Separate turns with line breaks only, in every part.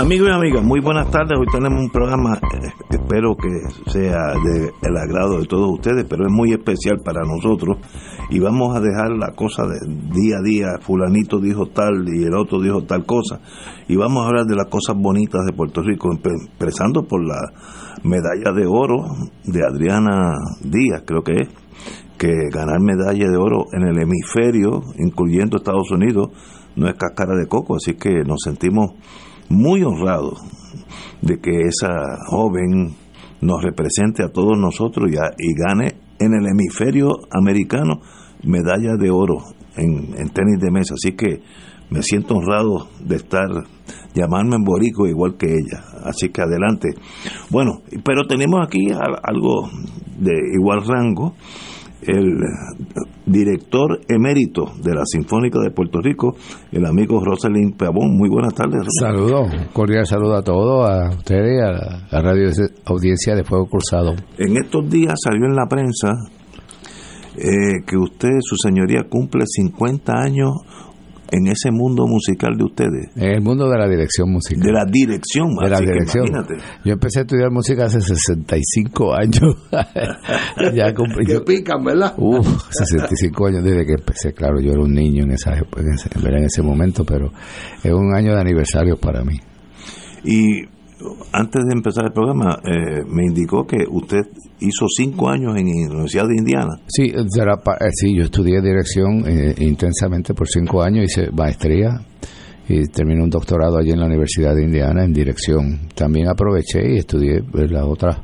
Amigos y amigas, muy buenas tardes. Hoy tenemos un programa, eh, espero que sea del agrado de todos ustedes, pero es muy especial para nosotros. Y vamos a dejar la cosa de día a día, fulanito dijo tal y el otro dijo tal cosa. Y vamos a hablar de las cosas bonitas de Puerto Rico, empezando por la medalla de oro de Adriana Díaz, creo que es, que ganar medalla de oro en el hemisferio, incluyendo Estados Unidos, no es cáscara de coco, así que nos sentimos muy honrado de que esa joven nos represente a todos nosotros y, y gane en el hemisferio americano medalla de oro en, tenis de mesa. Así que me siento honrado de estar, llamarme en Borico igual que ella. Así que adelante. Bueno, pero tenemos aquí algo de igual rango el director emérito de la Sinfónica de Puerto Rico, el amigo Rosalind Pavón. Muy buenas tardes.
Saludos, cordial saludo a todos, a ustedes y a la, radio audiencia de Fuego Cruzado.
En estos días salió en la prensa eh, que usted, su señoría, cumple 50 años en ese mundo musical de ustedes?
En el mundo de la dirección musical.
De la dirección,
de la dirección. Yo empecé a estudiar música hace 65 años.
ya cumplí, que pican, ¿verdad?
Uf, 65 años desde que empecé. Claro, yo era un niño en, esa, en, ese, en ese momento, pero es un año de aniversario para mí.
Y antes de empezar el programa, eh, me indicó que usted hizo cinco años en la Universidad de Indiana.
Sí, eh, sí yo estudié dirección eh, intensamente por cinco años, hice maestría y terminé un doctorado allí en la Universidad de Indiana en dirección. También aproveché y estudié pues, las otras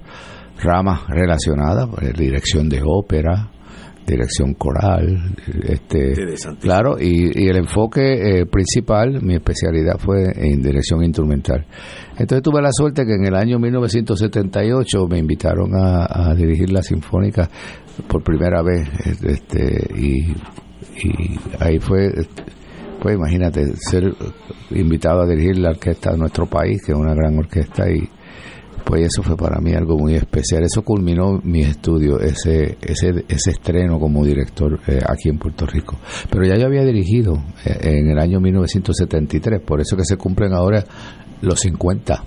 ramas relacionadas, dirección de ópera, dirección coral, este, claro, y, el enfoque eh, principal, mi especialidad fue en dirección instrumental. Entonces tuve la suerte que en el año 1978 me invitaron a, dirigir la sinfónica por primera vez, este, y, y ahí fue, pues imagínate, ser invitado a dirigir la orquesta de nuestro país, que es una gran orquesta, y pues eso fue para mí algo muy especial. Eso culminó mi estudio, ese, ese, ese estreno como director eh, aquí en Puerto Rico. Pero ya yo había dirigido eh, en el año 1973, por eso que se cumplen ahora los 50.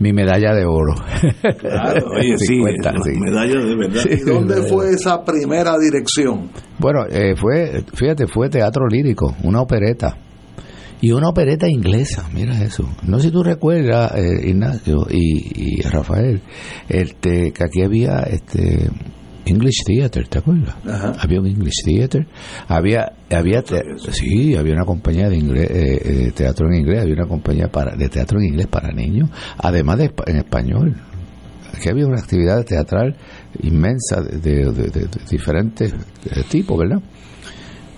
Mi medalla de oro.
Claro, oye, sí, medalla de verdad. ¿Y dónde fue esa primera dirección?
Bueno, eh, fue, fíjate, fue teatro lírico, una opereta y una opereta inglesa, mira eso. No sé si tú recuerdas, eh, Ignacio y, Rafael, este, que aquí había este English Theater, ¿te acuerdas? Había un English Theater, había, había sí, había una compañía de inglés, eh, teatro en inglés, había una compañía para, de teatro en inglés para niños, además de en español. Aquí había una actividad teatral inmensa de, de diferentes eh, tipos, ¿verdad?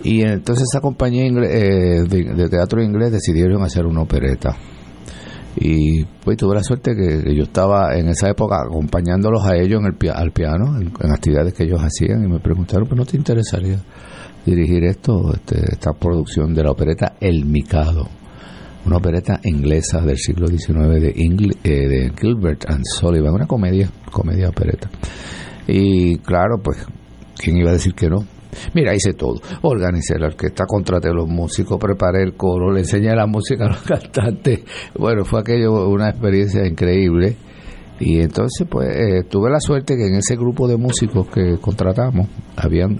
Y entonces esa compañía eh, de, teatro inglés decidieron hacer una opereta. Y pues tuve la suerte que, yo estaba en esa época acompañándolos a ellos en el, al piano, en, actividades que ellos hacían, y me preguntaron, ¿pero no te interesaría dirigir esto, este, esta producción de la opereta El Mikado? Una opereta inglesa del siglo XIX de, eh, de Gilbert and Sullivan, una comedia, comedia opereta. Y claro, pues, ¿quién iba a decir que no? Mira, hice todo. Organicé la orquesta, contraté a los músicos, preparé el coro, le enseñé la música a los cantantes. Bueno, fue aquello una experiencia increíble. Y entonces, pues, eh, tuve la suerte que en ese grupo de músicos que contratamos, habían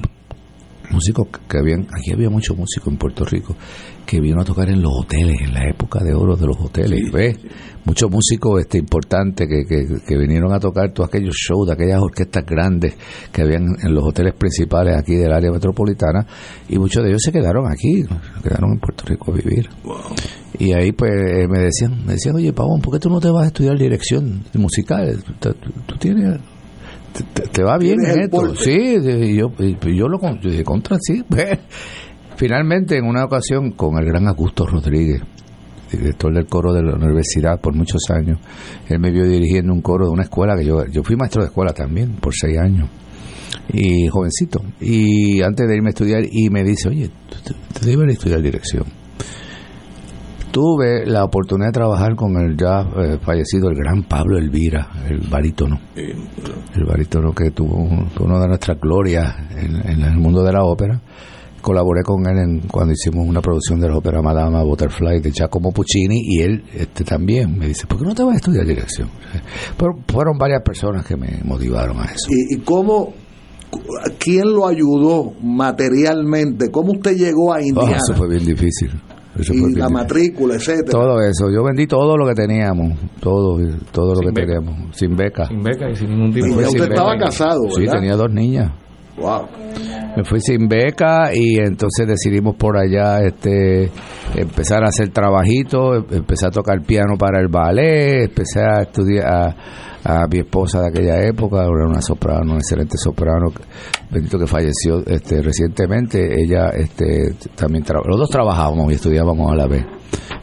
músicos que habían, aquí había muchos músicos en Puerto Rico que vino a tocar en los hoteles, en la época de oro de los hoteles, ¿ves? Muchos músicos este, importantes que, que, vinieron a tocar todos aquellos shows de aquellas orquestas grandes que habían en los hoteles principales aquí del área metropolitana y muchos de ellos se quedaron aquí, quedaron en Puerto Rico a vivir. Y ahí pues eh, me decían, me decían, oye Pavón, ¿por qué tú no te vas a estudiar dirección musical? tú tienes te, va bien en esto. Sí, yo, yo lo yo contra, sí. Finalmente, en una ocasión, con el gran Augusto Rodríguez, director del coro de la universidad por muchos años, él me vio dirigiendo un coro de una escuela que yo, yo fui maestro de escuela también por seis años y jovencito. Y antes de irme a estudiar, y me dice, oye, te debes estudiar dirección tuve la oportunidad de trabajar con el ya eh, fallecido, el gran Pablo Elvira, el barítono. El barítono que tuvo una de nuestras glorias en, el mundo de la ópera. Colaboré con él en, cuando hicimos una producción de la ópera Madama Butterfly de Giacomo Puccini y él este, también me dice, ¿por qué no te vas a estudiar dirección? Pero fueron varias personas que me motivaron a eso.
¿Y, y cómo, quién lo ayudó materialmente? ¿Cómo usted llegó a oh, Indiana?
eso fue bien difícil
y la matrícula, etcétera.
Todo eso. Yo vendí todo lo que teníamos, todo, todo lo que teníamos, sin beca.
Sin beca y sin ningún tipo
de... usted estaba casado, ¿verdad?
Sí, tenía dos niñas.
Wow.
Me fui sin beca y entonces decidimos por allá este empezar a hacer trabajito, empecé a tocar piano para el ballet, empecé a estudiar a mi esposa de aquella época, era una soprano, una excelente soprano, bendito que falleció este, recientemente, ella este, también, los dos trabajábamos y estudiábamos a la vez.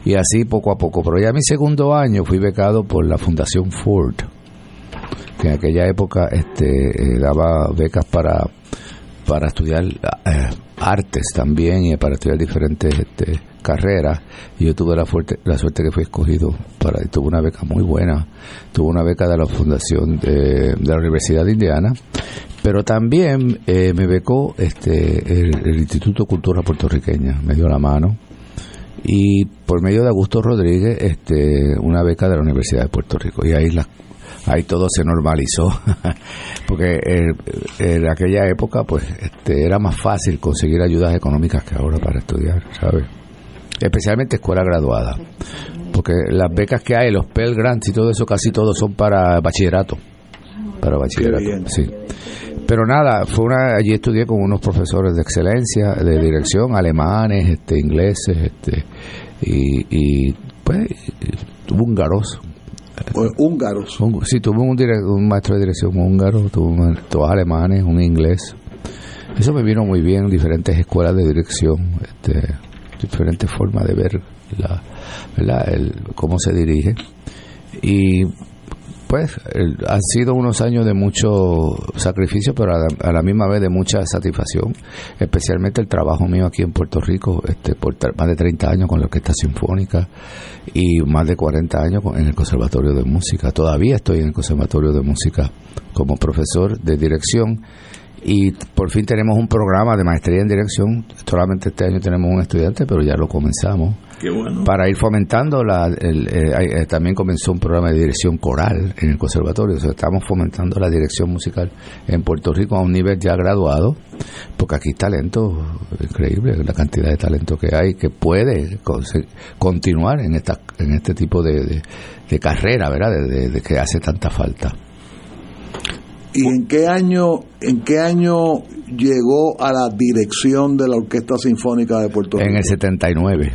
Y así poco a poco, pero ya mi segundo año fui becado por la Fundación Ford, que en aquella época este, eh, daba becas para, para estudiar eh, artes también y para estudiar diferentes este, carreras y yo tuve la, fuerte, la suerte que fui escogido para tuve una beca muy buena tuve una beca de la fundación de, la Universidad de Indiana pero también eh, me becó este el, Instituto de Cultura Puertorriqueña me dio la mano y por medio de Augusto Rodríguez este una beca de la Universidad de Puerto Rico y ahí las ahí todo se normalizó porque en, aquella época pues este, era más fácil conseguir ayudas económicas que ahora para estudiar sabes especialmente escuela graduada, porque las becas que hay, los Pell Grants y todo eso, casi todos son para bachillerato, para bachillerato, sí. Pero nada, fue una, allí estudié con unos profesores de excelencia, de dirección, alemanes, este, ingleses, este, y, y pues húngaros,
húngaros.
Sí, tuve un, un maestro de dirección húngaro, tuve todos alemanes, un inglés. Eso me vino muy bien, diferentes escuelas de dirección. Este, diferentes formas de ver la, ¿verdad? El, cómo se dirige. Y pues han sido unos años de mucho sacrificio, pero a la, misma vez de mucha satisfacción, especialmente el trabajo mío aquí en Puerto Rico, este, por más de 30 años con la Orquesta Sinfónica y más de 40 años en el Conservatorio de Música. Todavía estoy en el Conservatorio de Música como profesor de dirección y por fin tenemos un programa de maestría en dirección. Solamente este año tenemos un estudiante, pero ya lo comenzamos. Para ir fomentando, la, el, eh, eh, también comenzó un programa de dirección coral en el conservatorio. estamos fomentando la dirección musical en Puerto Rico a un nivel ya graduado, porque aquí talento increíble, la cantidad de talento que hay que puede continuar en, esta, en este tipo de, de, carrera, ¿verdad? de que hace tanta falta.
¿Y en qué año, en qué año llegó a la dirección de la Orquesta Sinfónica de Puerto Rico?
En el 79.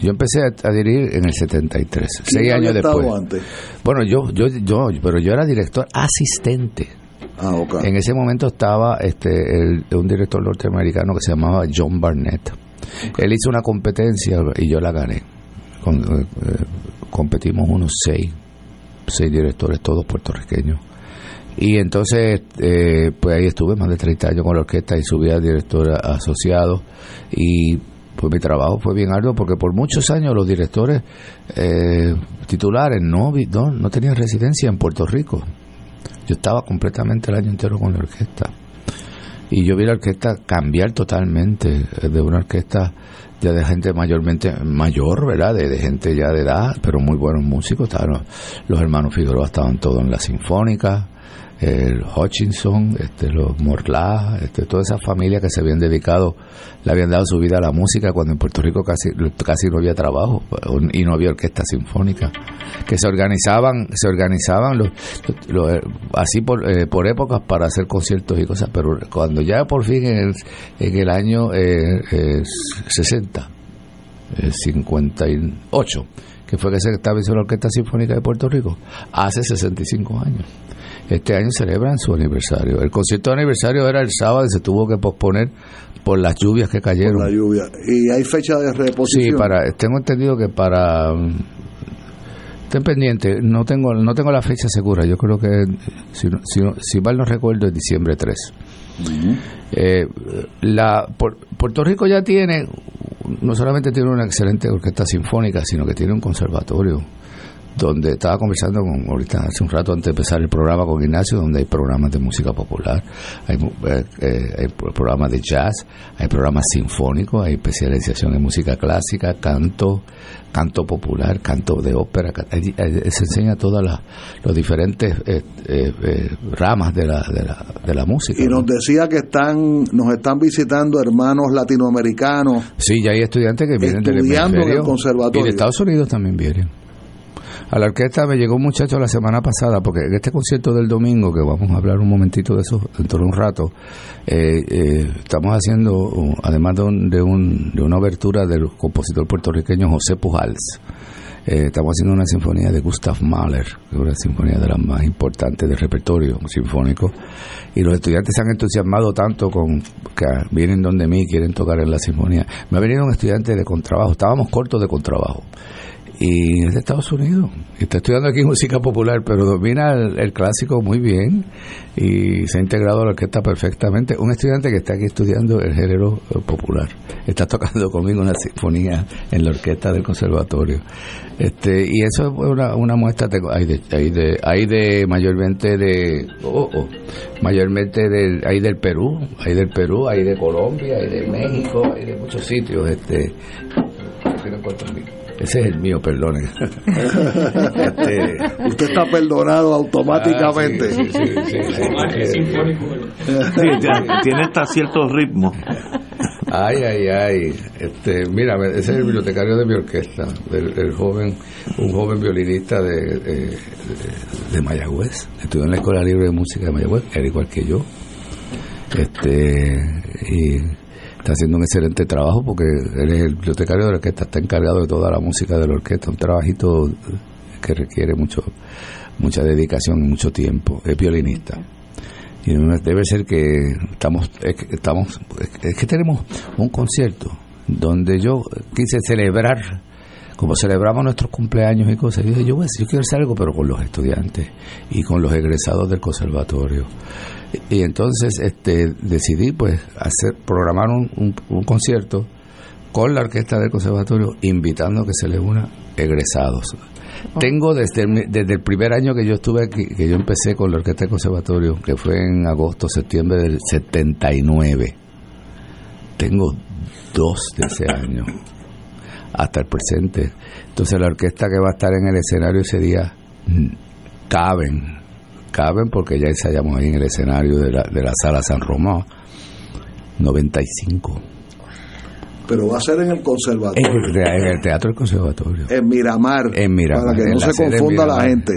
Yo empecé a, dirigir en el 73, seis años después. Antes? Bueno, yo, yo, yo, pero yo era director asistente.
Ah, okay.
En ese momento estaba este un director norteamericano que se llamaba John Barnett. Él hizo una competencia y yo la gané. Con, eh, eh, competimos unos seis, seis directores, todos puertorriqueños y entonces, eh, pues ahí estuve más de 30 años con la orquesta y subí a director asociado. Y pues mi trabajo fue bien arduo porque por muchos años los directores eh, titulares no, no, no tenían residencia en Puerto Rico. Yo estaba completamente el año entero con la orquesta. Y yo vi la orquesta cambiar totalmente de una orquesta ya de gente mayormente mayor, ¿verdad? De, gente ya de edad, pero muy buenos músicos. Estaban los, los hermanos Figueroa estaban todos en la sinfónica, el Hutchinson, este, los Morlá, este, todas esas familias que se habían dedicado, le habían dado su vida a la música cuando en Puerto Rico casi, casi no había trabajo y no había orquesta sinfónica, que se organizaban, se organizaban los, así por, eh, por épocas para hacer conciertos y cosas, pero cuando ya por fin en el, año eh, 60, 58, que fue que se estableció la Orquesta Sinfónica de Puerto Rico, hace 65 años. Este año celebran su aniversario. El concierto de aniversario era el sábado y se tuvo que posponer por las lluvias que cayeron.
la lluvia. ¿Y hay fecha de reposición?
Sí, para, tengo entendido que para... Estén pendientes, no tengo, no tengo la fecha segura, yo creo que, si, si, si mal no recuerdo, es diciembre 3. eh, la, Puerto Rico ya tiene, no solamente tiene una excelente orquesta sinfónica, sino que tiene un conservatorio donde estaba conversando con ahorita hace un rato antes de empezar el programa con Ignacio, donde hay programas de música popular, hay, eh, eh, hay programas de jazz, hay programas sinfónicos, hay especialización en música clásica, canto, canto popular, canto de ópera, se enseña todas las los diferentes eh, ramas de la, de la, de la música.
Y nos decía que están nos están visitando hermanos latinoamericanos.
Sí, ya hay estudiantes que vienen del
el conservatorio.
Y de Estados Unidos también vienen a la orquesta me llegó un muchacho la semana pasada, porque en este concierto del domingo, que vamos a hablar un momentito de eso dentro de un rato, eh, eh, estamos haciendo, además de, un, de, una abertura del compositor puertorriqueño José Pujals, eh, estamos haciendo una sinfonía de Gustav Mahler, que es una sinfonía de las más importantes del repertorio sinfónico, y los estudiantes se han entusiasmado tanto con que vienen donde mí, quieren tocar en la sinfonía. Me ha venido un estudiante de contrabajo, estábamos cortos de contrabajo y es de Estados Unidos. Está estudiando aquí música popular, pero domina el, clásico muy bien y se ha integrado a la orquesta perfectamente. Un estudiante que está aquí estudiando el género eh, popular. Está tocando conmigo una sinfonía en la orquesta del conservatorio. Este, y eso es una, una muestra, hay de, hay de, hay de mayormente de, oh, oh, mayormente del, hay del Perú, hay del Perú, hay de Colombia, hay de México, hay de muchos sitios, este, ese es el mío, perdone.
Este, Usted está perdonado automáticamente.
tiene hasta cierto ritmo.
Ay, ay, ay. Este, mira, ese es el bibliotecario de mi orquesta, del, joven, un joven violinista de, de, Mayagüez. Estudió en la Escuela Libre de Música de Mayagüez, era igual que yo. Este, y está haciendo un excelente trabajo porque él es el bibliotecario de la orquesta, está encargado de toda la música de la orquesta, un trabajito que requiere mucho mucha dedicación y mucho tiempo, es violinista. Y debe ser que estamos, estamos, es que tenemos un concierto donde yo quise celebrar como celebramos nuestros cumpleaños y cosas, yo dije, yo, yo quiero hacer algo, pero con los estudiantes y con los egresados del conservatorio. Y, entonces este, decidí pues hacer programar un, un, concierto con la orquesta del conservatorio, invitando a que se le una egresados. Oh. Tengo desde el, desde el primer año que yo estuve aquí, que yo empecé con la orquesta del conservatorio, que fue en agosto, septiembre del 79. Tengo dos de ese año hasta el presente. Entonces la orquesta que va a estar en el escenario ese día mm, caben, caben porque ya ensayamos ahí en el escenario de la, de la sala San Román 95
pero va a ser en el conservatorio.
En el Teatro del Conservatorio.
En Miramar.
En Miramar.
Para que no se confunda la gente.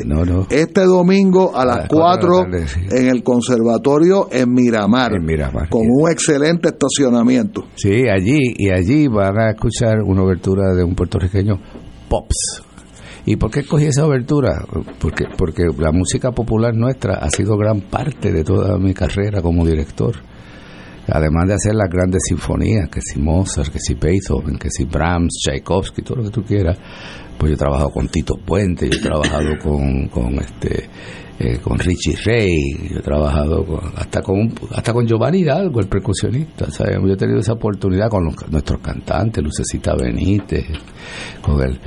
Este domingo a las 4 en el Conservatorio en Miramar.
En Miramar.
Con un excelente estacionamiento.
Sí, allí. Y allí van a escuchar una obertura de un puertorriqueño, Pops. ¿Y por qué escogí esa obertura? Porque, porque la música popular nuestra ha sido gran parte de toda mi carrera como director además de hacer las grandes sinfonías, que si Mozart, que si Beethoven, que si Brahms, Tchaikovsky, todo lo que tú quieras, pues yo he trabajado con Tito Puente, yo he trabajado con, con este eh, con Richie Ray, yo he trabajado hasta con hasta con Giovanni Hidalgo, el percusionista, ¿sabes? yo he tenido esa oportunidad con nuestros cantantes, Lucecita Benítez, con el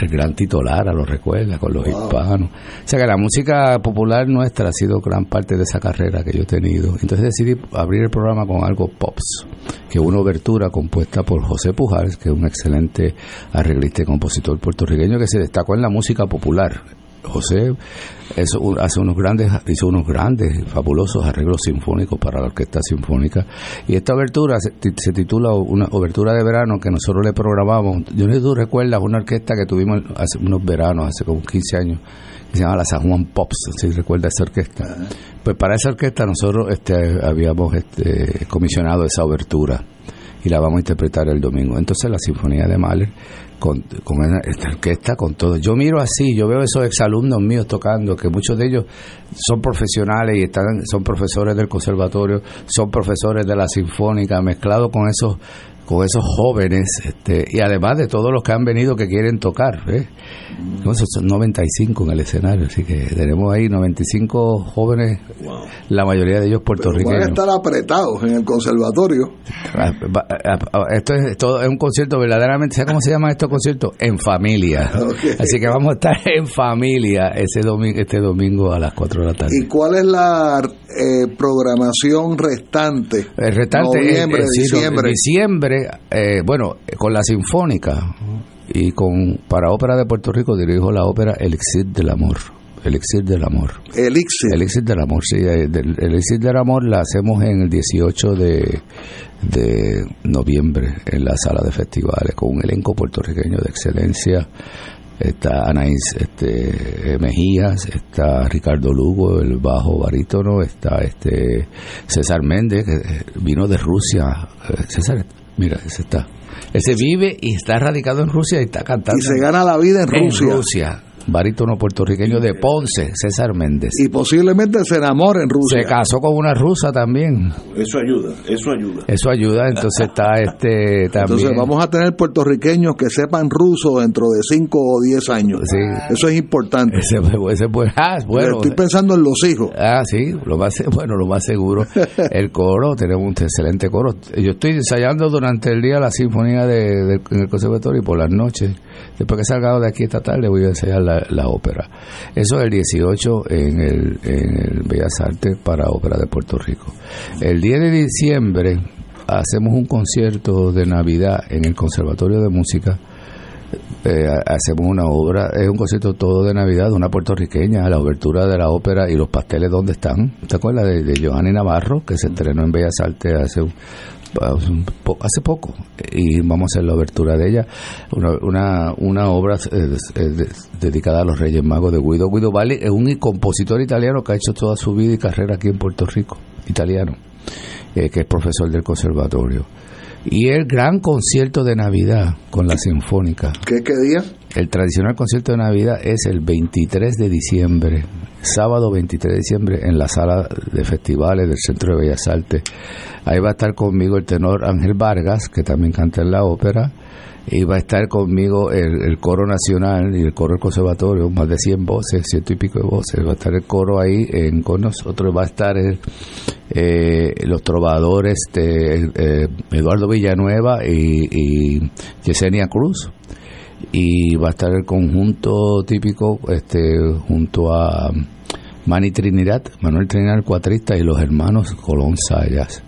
el gran titular, a lo recuerda, con los hispanos. O sea que la música popular nuestra ha sido gran parte de esa carrera que yo he tenido. Entonces decidí abrir el programa con algo pops, que es una obertura compuesta por José Pujals, que es un excelente arreglista y compositor puertorriqueño que se destacó en la música popular José eso hace unos grandes, hizo unos grandes, fabulosos arreglos sinfónicos para la orquesta sinfónica. Y esta obertura se, titula una obertura de verano que nosotros le programamos. Yo no sé si tú recuerdas una orquesta que tuvimos hace unos veranos, hace como 15 años, que se llama la San Juan Pops, si recuerdas esa orquesta. Pues para esa orquesta nosotros este, habíamos este, comisionado esa obertura y la vamos a interpretar el domingo. Entonces la Sinfonía de Mahler con, con esta orquesta, con todo. Yo miro así, yo veo esos exalumnos míos tocando, que muchos de ellos son profesionales y están, son profesores del conservatorio, son profesores de la Sinfónica, mezclado con esos con esos jóvenes este, y además de todos los que han venido que quieren tocar. ¿eh? son 95 en el escenario, así que tenemos ahí 95 jóvenes, la mayoría de ellos puertorriqueños.
Van a estar apretados en el conservatorio.
Ah, ah, ah, esto es, todo, es un concierto verdaderamente, ¿sabes cómo se llama estos conciertos? En familia. Así que vamos a estar en familia ese domingo, este domingo a las 4 de la tarde.
¿Y cuál es la eh, programación restante?
El restante noviembre, diciembre. diciembre eh, bueno, con la Sinfónica y con para Ópera de Puerto Rico dirijo la ópera Elixir del Amor. Elixir del Amor.
Elixir.
Elixir del Amor, sí. Eh, el Elixir del Amor la hacemos en el 18 de, de noviembre en la sala de festivales con un elenco puertorriqueño de excelencia está Anaís este, Mejías, está Ricardo Lugo, el bajo barítono, está este César Méndez, que vino de Rusia. Eh, César, Mira, ese está. Ese vive y está radicado en Rusia y está cantando.
Y se gana la vida en Rusia.
En Rusia barítono puertorriqueño de Ponce, César Méndez.
Y posiblemente se enamore en Rusia.
Se casó con una rusa también.
Eso ayuda, eso ayuda.
Eso ayuda, entonces está este también.
Entonces vamos a tener puertorriqueños que sepan ruso dentro de 5 o 10 años. Sí. Eso es importante.
Ese, ese, ah, bueno.
Estoy pensando en los hijos.
Ah, sí, lo más, bueno, lo más seguro. El coro, tenemos un excelente coro. Yo estoy ensayando durante el día la sinfonía de, en el conservatorio y por las noches, después que salga de aquí esta tarde voy a ensayar la, ópera. Eso es el 18 en el, en el Bellas Artes para Ópera de Puerto Rico. El 10 de diciembre hacemos un concierto de Navidad en el Conservatorio de Música. Eh, hacemos una obra, es un concierto todo de Navidad, una puertorriqueña, la obertura de la ópera y los pasteles donde están. ¿Te acuerdas de, de Navarro, que se estrenó en Bellas Artes hace un, hace poco y vamos a hacer la abertura de ella una, una, una obra eh, eh, dedicada a los Reyes Magos de Guido Guido Valli es un compositor italiano que ha hecho toda su vida y carrera aquí en Puerto Rico italiano eh, que es profesor del conservatorio y el gran concierto de Navidad con la Sinfónica.
¿Qué, qué día?
El tradicional concierto de Navidad es el 23 de diciembre, sábado 23 de diciembre, en la sala de festivales del Centro de Bellas Artes. Ahí va a estar conmigo el tenor Ángel Vargas, que también canta en la ópera, y va a estar conmigo el, coro nacional y el coro del conservatorio, más de 100 voces, ciento y pico de voces. Va a estar el coro ahí en, con nosotros, va a estar eh, los trovadores de eh, Eduardo Villanueva y Yesenia Cruz y va a estar el conjunto típico este junto a Manny Trinidad, Manuel Trinidad cuatrista y los hermanos Colón Sayas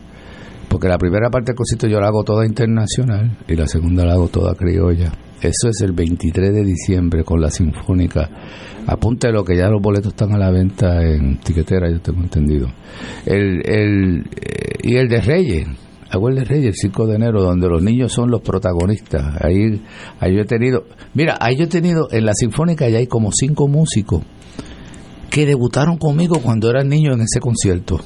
porque la primera parte del concierto yo la hago toda internacional y la segunda la hago toda criolla. Eso es el 23 de diciembre con la Sinfónica. Apunte lo que ya los boletos están a la venta en tiquetera, yo tengo entendido. El, el, eh, y el de Reyes, de Reyes, el 5 de enero, donde los niños son los protagonistas. Ahí, ahí yo he tenido, mira, ahí yo he tenido, en la Sinfónica ya hay como cinco músicos que debutaron conmigo cuando eran niños en ese concierto.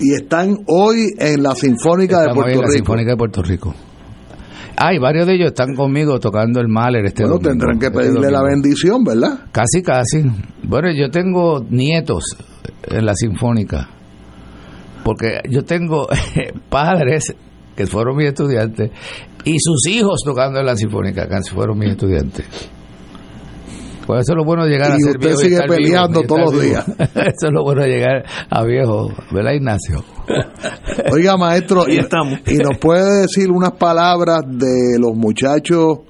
Y están hoy en la Sinfónica de Puerto hoy en la
Sinfónica de Puerto Rico. Hay varios de ellos están conmigo tocando el Mahler este
Bueno, tendrán que este pedirle la bendición, ¿verdad?
Casi, casi. Bueno, yo tengo nietos en la Sinfónica. Porque yo tengo padres que fueron mis estudiantes y sus hijos tocando en la Sinfónica, que fueron mis estudiantes. Pues eso es lo bueno de llegar a ser
viejo. sigue peleando todos los días.
eso es lo bueno de llegar a viejo, ¿verdad, Ignacio?
Oiga, maestro, y, y nos puede decir unas palabras de los muchachos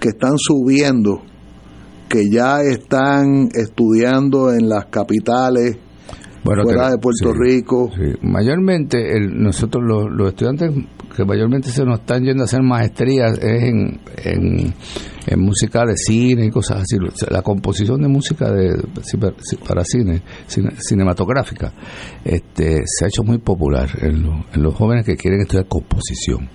que están subiendo, que ya están estudiando en las capitales fuera de Puerto Rico.
Mayormente, nosotros los, estudiantes que mayormente se nos están yendo a hacer maestrías es en, en, música de cine y cosas así. La composición de música de, para cine, cinematográfica, este, se ha hecho muy popular en, en los jóvenes que quieren estudiar composición.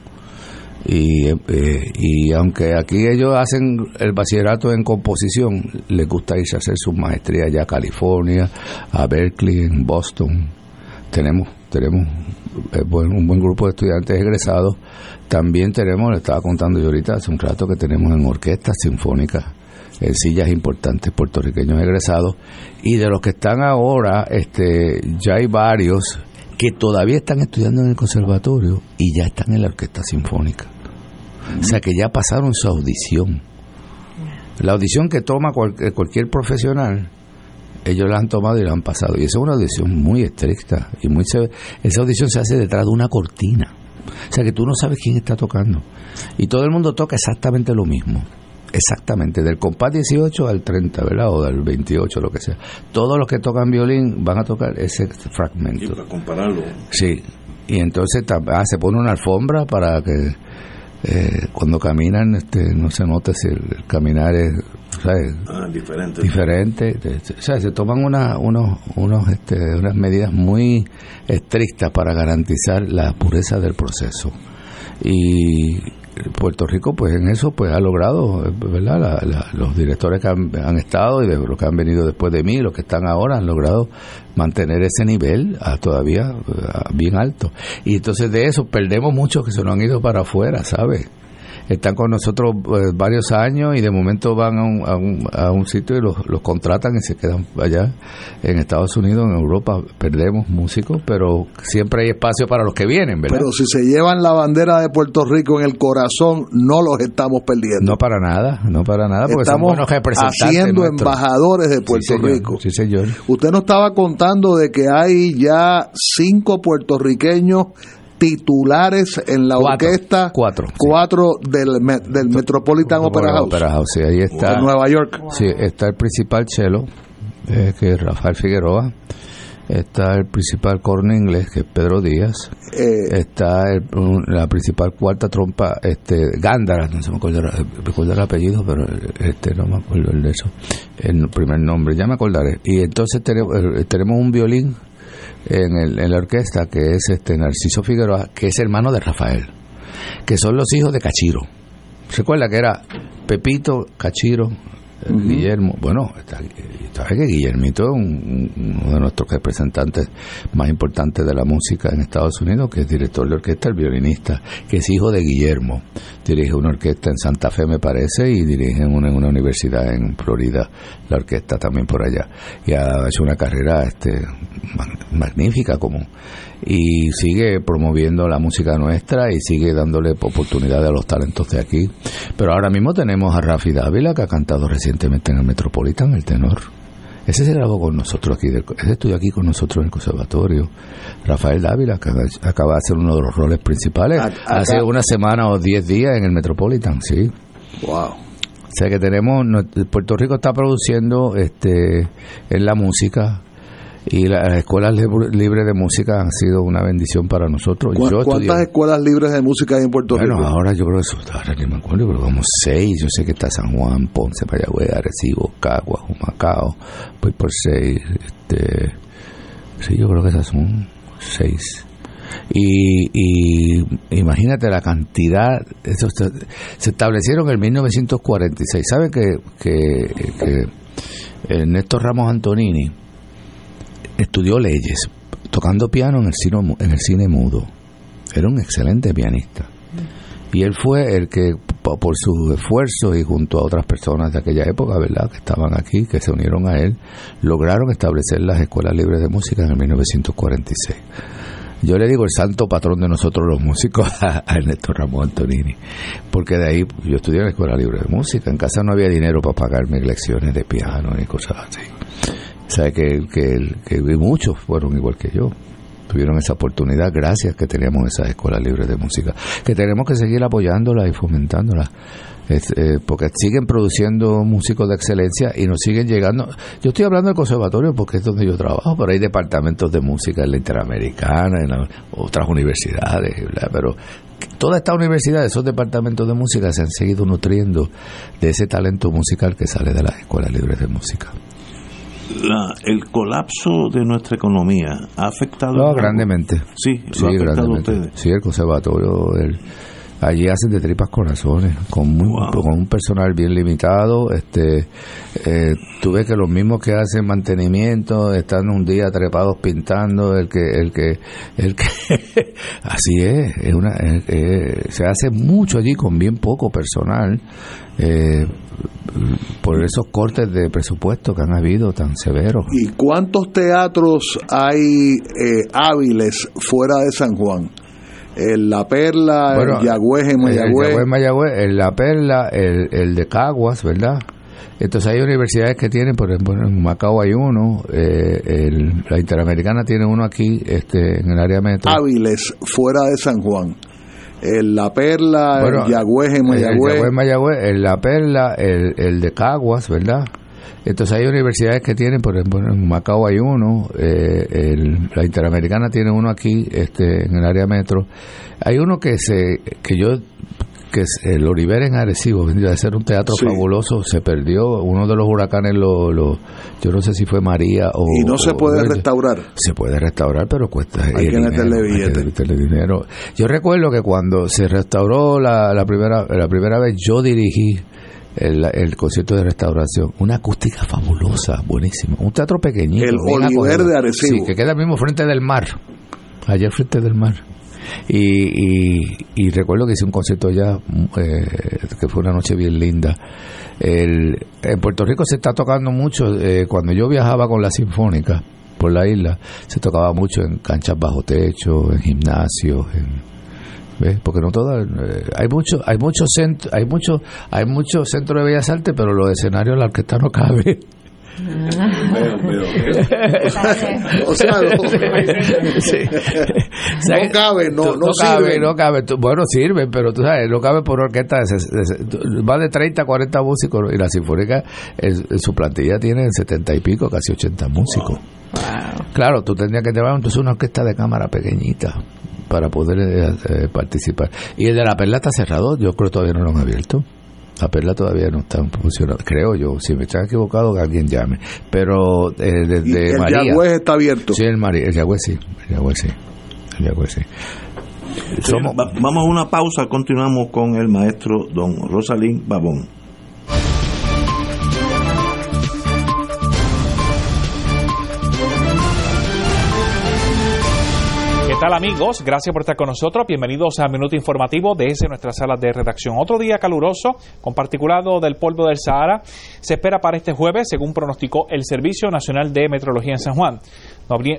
Y, eh, y aunque aquí ellos hacen el bachillerato en composición, les gusta irse a hacer su maestría ya a California, a Berkeley, en Boston. Tenemos, tenemos eh, un buen grupo de estudiantes egresados. También tenemos, le estaba contando yo ahorita hace un rato que tenemos en orquestas sinfónicas en sillas importantes puertorriqueños egresados y de los que están ahora este ya hay varios que todavía están estudiando en el conservatorio y ya están en la orquesta sinfónica. O sea que ya pasaron su audición. La audición que toma eh, cualquier profesional, ellos la han tomado y la han pasado. Y esa es una audición muy estricta. y muy Esa audición se hace detrás de una cortina. O sea que tú no sabes quién está tocando. Y todo el mundo toca exactamente lo mismo. Exactamente, del compás 18 al 30, ¿verdad? O del 28, lo que sea. Todos los que tocan violín van a tocar ese fragmento. Y
para compararlo.
Sí, y entonces ah, se pone una alfombra para que eh, cuando caminan este, no se nota si el, caminar es
ah, diferente.
diferente. O sea, se toman una, unos, unos, este, unas medidas muy estrictas para garantizar la pureza del proceso. Y Puerto Rico pues en eso pues ha logrado verdad los directores que han, estado y de los que han venido después de mí los que están ahora han logrado mantener ese nivel todavía bien alto. Y entonces de eso perdemos muchos que se nos han ido para afuera sabes están con nosotros eh, varios años y de momento van a un, a un, a un sitio y los, los, contratan y se quedan allá en Estados Unidos, en Europa. Perdemos músicos, pero siempre hay espacio para los que vienen, ¿verdad?
Pero si se llevan la bandera de Puerto Rico en el corazón, no los estamos perdiendo.
No para nada, no para nada, porque
estamos haciendo embajadores de Puerto Rico.
Sí, señor.
Usted nos estaba contando de que hay ya cinco puertorriqueños titulares en la orquesta.
Cuatro.
Cuatro del, del Metropolitan Opera House.
Opera House, sí, ahí está.
En Nueva York.
Sí, está el principal cello, eh, que es Rafael Figueroa. Está el principal corno inglés, que es Pedro Díaz. Eh, está la principal cuarta trompa, este Gándara, no se me acuerda, el apellido, pero este no me acuerdo el de eso. El primer nombre, ya me acordaré. Y entonces tenemos, eh, tenemos un violín en, el, en la orquesta, que es este Narciso Figueroa, que es hermano de Rafael, que son los hijos de Cachiro. Recuerda que era Pepito, Cachiro, Guillermo, bueno, sabes que Guillermito es uno de nuestros representantes más importantes de la música en Estados Unidos, que es director de orquesta, el violinista, que es hijo de Guillermo. Dirige una orquesta en Santa Fe, me parece, y dirige una, en una universidad en Florida, la orquesta también por allá. Y ha hecho una carrera este, magnífica como y sigue promoviendo la música nuestra y sigue dándole oportunidad a los talentos de aquí. Pero ahora mismo tenemos a Rafi Dávila que ha cantado recientemente en el Metropolitan, el tenor. Ese se grabó con nosotros aquí, ese estudió aquí con nosotros en el conservatorio. Rafael Dávila, que acaba de hacer uno de los roles principales hace una semana o diez días en el Metropolitan, sí.
Wow.
O sea que tenemos, Puerto Rico está produciendo este en la música y las escuelas libres de música han sido una bendición para nosotros.
¿Cuántas escuelas libres de música hay en Puerto Rico?
Bueno, ahora yo creo que ahora ni me acuerdo, pero como seis. Yo sé que está San Juan, Ponce, Mayagüez, Arecibo, Cagua, Humacao, pues por seis. Este, sí, yo creo que esas son seis. Y, y, imagínate la cantidad, eso se, establecieron en 1946. ¿Saben que, que, que Néstor Ramos Antonini estudió leyes, tocando piano en el cine, en el cine mudo. Era un excelente pianista. Y él fue el que, por sus esfuerzos y junto a otras personas de aquella época, ¿verdad?, que estaban aquí, que se unieron a él, lograron establecer las escuelas libres de música en el 1946. Yo le digo el santo patrón de nosotros los músicos a, Ernesto Ramón Antonini, porque de ahí yo estudié en la escuela libre de música, en casa no había dinero para pagarme lecciones de piano ni cosas así sabe que, que, que muchos fueron igual que yo. tuvieron esa oportunidad gracias que teníamos esas escuelas libres de música, que tenemos que seguir apoyándolas y fomentándolas. Eh, porque siguen produciendo músicos de excelencia y nos siguen llegando. Yo estoy hablando del conservatorio porque es donde yo trabajo, pero hay departamentos de música en la Interamericana, en otras universidades, pero todas estas universidades, esos departamentos de música se han seguido nutriendo de ese talento musical que sale de las escuelas libres de música.
El colapso de nuestra economía ha afectado
no, grandemente.
Sí, sí grandemente.
sí el conservatorio el, allí hacen de tripas corazones con, con un personal bien limitado este eh, tuve que los mismos que hacen mantenimiento están un día trepados pintando el que el que el que así es, es una se hace mucho allí con bien poco personal eh, por esos cortes de presupuesto que han habido tan severos.
¿Y cuántos teatros hay eh, hábiles fuera de San Juan? El La Perla, el Yagüez en Mayagüez.
El Mayagüez, el La Perla, el, el de Caguas, ¿verdad? Entonces hay universidades que tienen, por ejemplo, en Macao hay uno, eh, la Interamericana tiene uno aquí este, en el área metro.
Hábiles, fuera de San Juan. El La Perla, el Yagüez en Mayagüez.
El Mayagüez, el La Perla, el, el de Caguas, ¿verdad? Entonces hay universidades que tienen, por ejemplo, en Macao hay uno, eh, la Interamericana tiene uno aquí, este, en el área metro. Hay uno que se, que yo, que es el Oliver en Arecibo, vendría a ser un teatro fabuloso, se perdió, uno de los huracanes lo, lo, yo no sé si fue María o...
Y no se puede restaurar.
Se puede restaurar, pero cuesta...
Hay que meterle billetes.
dinero. Yo recuerdo que cuando se restauró la, la, primera, la primera vez, yo dirigí el, concierto de restauración. Una acústica fabulosa, buenísima. Un teatro pequeñito.
El Oliver de Arecibo.
Sí, que queda mismo frente del mar. Allá frente del mar. Y, y, recuerdo que hice un concierto allá, eh, que fue una noche bien linda. El, en Puerto Rico se está tocando mucho, eh, cuando yo viajaba con la Sinfónica por la isla, se tocaba mucho en canchas bajo techo, en gimnasios, en porque no todas eh, hay mucho hay muchos centros hay mucho hay muchos centros de bellas artes pero los escenarios la orquesta no cabe
o sea, no, cabe, no, no, cabe,
no cabe. Bueno, sirve, pero tú sabes, no cabe por orquesta. Va de 30 a 40 músicos y la Sinfónica, en, su plantilla tiene 70 y pico, casi 80 músicos. Claro, tú tendrías que llevar entonces una orquesta de cámara pequeñita para poder eh, eh, participar. Y el de la perla está cerrado, yo creo que todavía no lo han abierto. La perla todavía no está funcionando, creo yo. Si me están equivocado, que alguien llame. Pero eh, desde
el Yagüez está abierto.
Sí, el, el Yagüez sí. El Yagüez sí. El Yagüez sí.
vamos a una pausa, continuamos con el maestro don Rosalín Babón.
Tal amigos? Gracias por estar con nosotros. Bienvenidos a Minuto Informativo desde nuestra sala de redacción. Otro día caluroso, con particulado del polvo del Sahara, se espera para este jueves, según pronosticó el Servicio Nacional de Meteorología en San Juan.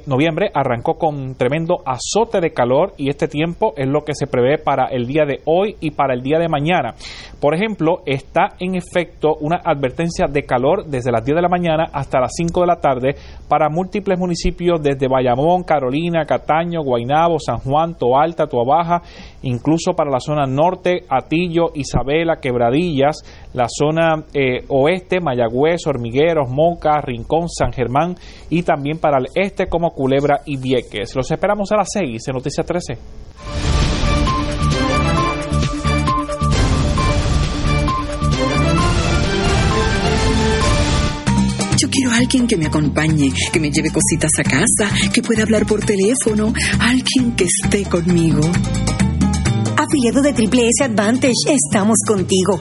Noviembre arrancó con tremendo azote de calor y este tiempo es lo que se prevé para el día de hoy y para el día de mañana. Por ejemplo, está en efecto una advertencia de calor desde las 10 de la mañana hasta las 5 de la tarde para múltiples municipios desde Bayamón, Carolina, Cataño, Guaynabo, San Juan, Toalta, Tuabaja, incluso para la zona norte, Atillo, Isabela, Quebradillas, la zona eh, oeste, Mayagüez, Hormigueros, Moca, Rincón, San Germán y también para el este como Culebra y Vieques. Los esperamos a las 6 en Noticias 13.
Yo quiero a alguien que me acompañe, que me lleve cositas a casa, que pueda hablar por teléfono, alguien que esté conmigo.
Afiliado de Triple S Advantage, estamos contigo.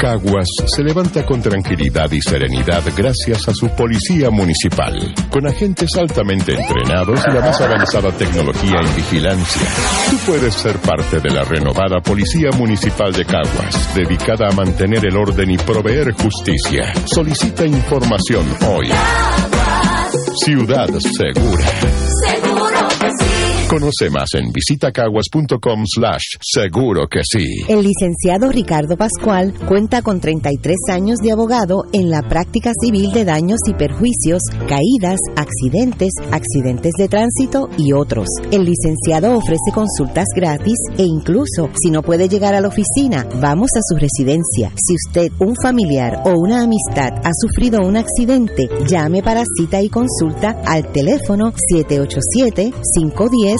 Caguas se levanta con tranquilidad y serenidad gracias a su policía municipal, con agentes altamente entrenados y la más avanzada tecnología en vigilancia. Tú puedes ser parte de la renovada Policía Municipal de Caguas, dedicada a mantener el orden y proveer justicia. Solicita información hoy. Ciudad Segura. Conoce más en visitacaguas.com slash seguro que sí.
El licenciado Ricardo Pascual cuenta con 33 años de abogado en la práctica civil de daños y perjuicios, caídas, accidentes, accidentes de tránsito y otros. El licenciado ofrece consultas gratis e incluso, si no puede llegar a la oficina, vamos a su residencia. Si usted, un familiar o una amistad ha sufrido un accidente, llame para cita y consulta al teléfono 787 510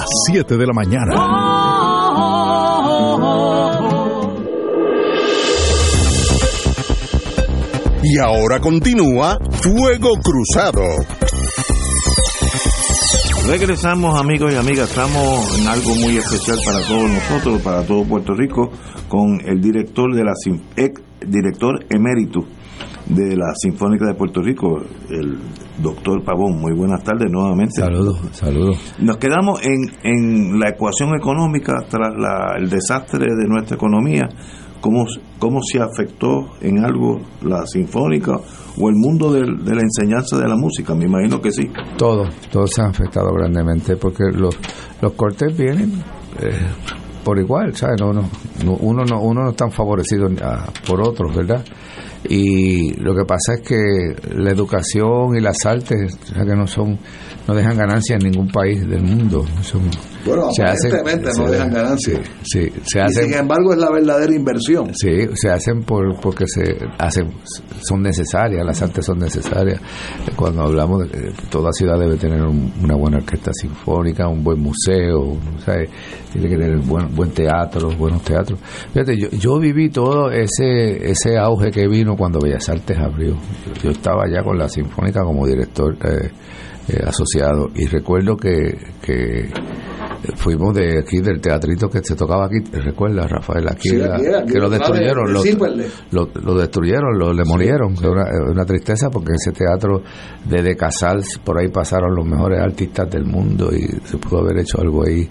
las 7 de la mañana.
Y ahora continúa Fuego Cruzado.
Regresamos amigos y amigas, estamos en algo muy especial para todos nosotros, para todo Puerto Rico, con el director de la ex director emérito de la Sinfónica de Puerto Rico, el doctor Pavón. Muy buenas tardes nuevamente.
Saludos, saludos.
Nos quedamos en, en la ecuación económica tras la- el desastre de nuestra economía. ¿Cómo, ¿Cómo se afectó en algo la sinfónica o el mundo del- de la enseñanza de la música? Me imagino que sí.
Todos, todos se han afectado grandemente porque los, los cortes vienen eh, por igual, ¿sabes? No, no, no- uno, no, uno no es tan favorecido por otros, ¿verdad? Y lo que pasa es que la educación y las artes, que no son, no dejan ganancia en ningún país del mundo. Son,
Bueno,
se hacen-
aparentemente no
se-
dejan ganancia.
Sí, se
Y
hacen
sin embargo es la verdadera inversión.
Sí, se hacen por, porque se hacen, son necesarias, las artes son necesarias. Cuando hablamos de toda ciudad debe tener un- una buena orquesta sinfónica, un buen museo, un- ¿sabe? tiene que tener buen, buen teatro, buenos teatros. Fíjate, yo, yo viví todo ese, ese auge que vino cuando Bellas Artes abrió. Yo estaba ya con la sinfónica como director eh, eh, asociado. Y recuerdo que, que fuimos de aquí del teatrito que se tocaba aquí recuerda Rafael aquí,
Sí, era,
que lo
de-
destruyeron
de
lo, lo, lo destruyeron lo demolieron Fue una, una tristeza porque ese teatro de Casals por ahí pasaron los mejores artistas del mundo y se pudo haber hecho algo ahí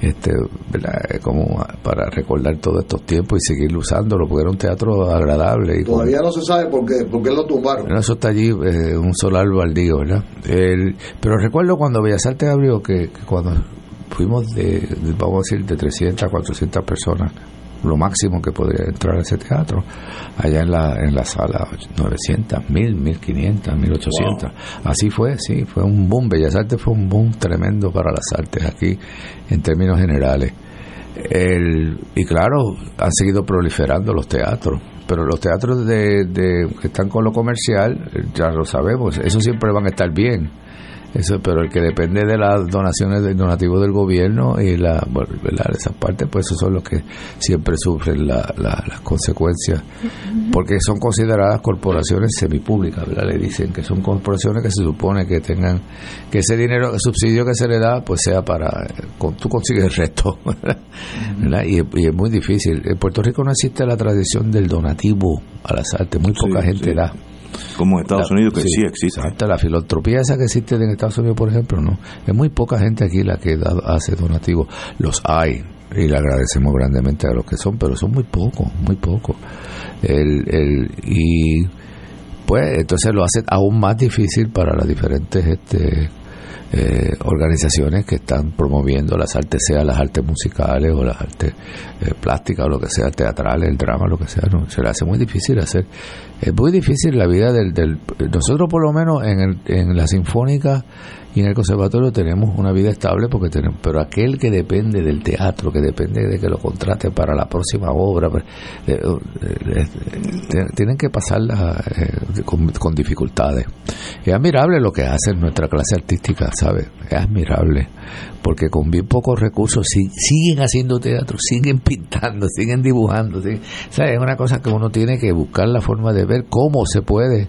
este ¿verdad? como para recordar todos estos tiempos y seguir usándolo porque era un teatro agradable y con-
Todavía no se sabe por qué, por qué lo tumbaron.
bueno, eso está allí, eh, un solar baldío, ¿verdad? El- pero recuerdo cuando Bellas Artes abrió que, que cuando fuimos de, de, vamos a decir, de 300 a 400 personas, lo máximo que podría entrar a ese teatro, allá en la, en la sala 900, 1000, 1500, 1800. Así fue, sí, fue un boom. Bellas Artes fue un boom tremendo para las artes aquí, en términos generales. El, y claro, han seguido proliferando los teatros, pero los teatros de, de- que están con lo comercial, ya lo sabemos, eso siempre van a estar bien. Eso, pero el que depende de las donaciones del donativo del gobierno y la, bueno, ¿verdad? esas partes, pues esos son los que siempre sufren la- la- las consecuencias, porque son consideradas corporaciones semipúblicas, ¿verdad? Le dicen que son corporaciones que se supone que tengan, que ese dinero, el subsidio que se le da, pues sea para, con- tú consigues el resto, ¿verdad? Y, y es muy difícil. En Puerto Rico no existe la tradición del donativo a las artes, muy poca
Sí,
gente
sí.
da.
Como en Estados
La-
Unidos, que sí, existe.
Hasta la filantropía esa que existe en Estados Unidos, por ejemplo, no. Es muy poca gente aquí la que da, hace donativos. Los hay, y le agradecemos grandemente a los que son, pero son muy pocos, muy pocos. El, el, y pues entonces lo hace aún más difícil para las diferentes este, eh, organizaciones que están promoviendo las artes, sea las artes musicales o las artes eh, plásticas o lo que sea, teatrales, el drama, lo que sea, no, se le hace muy difícil hacer. Es muy difícil la vida del... del nosotros por lo menos en, el, en la sinfónica y en el conservatorio tenemos una vida estable porque tenemos pero aquel que depende del teatro que depende de que lo contrate para la próxima obra pues, eh, eh, eh, tienen que pasarla con, dificultades es admirable lo que hace nuestra clase artística ¿sabes? es admirable porque con bien pocos recursos siguen haciendo teatro siguen pintando siguen dibujando ¿sabes? es una cosa que uno tiene que buscar la forma de ver cómo se puede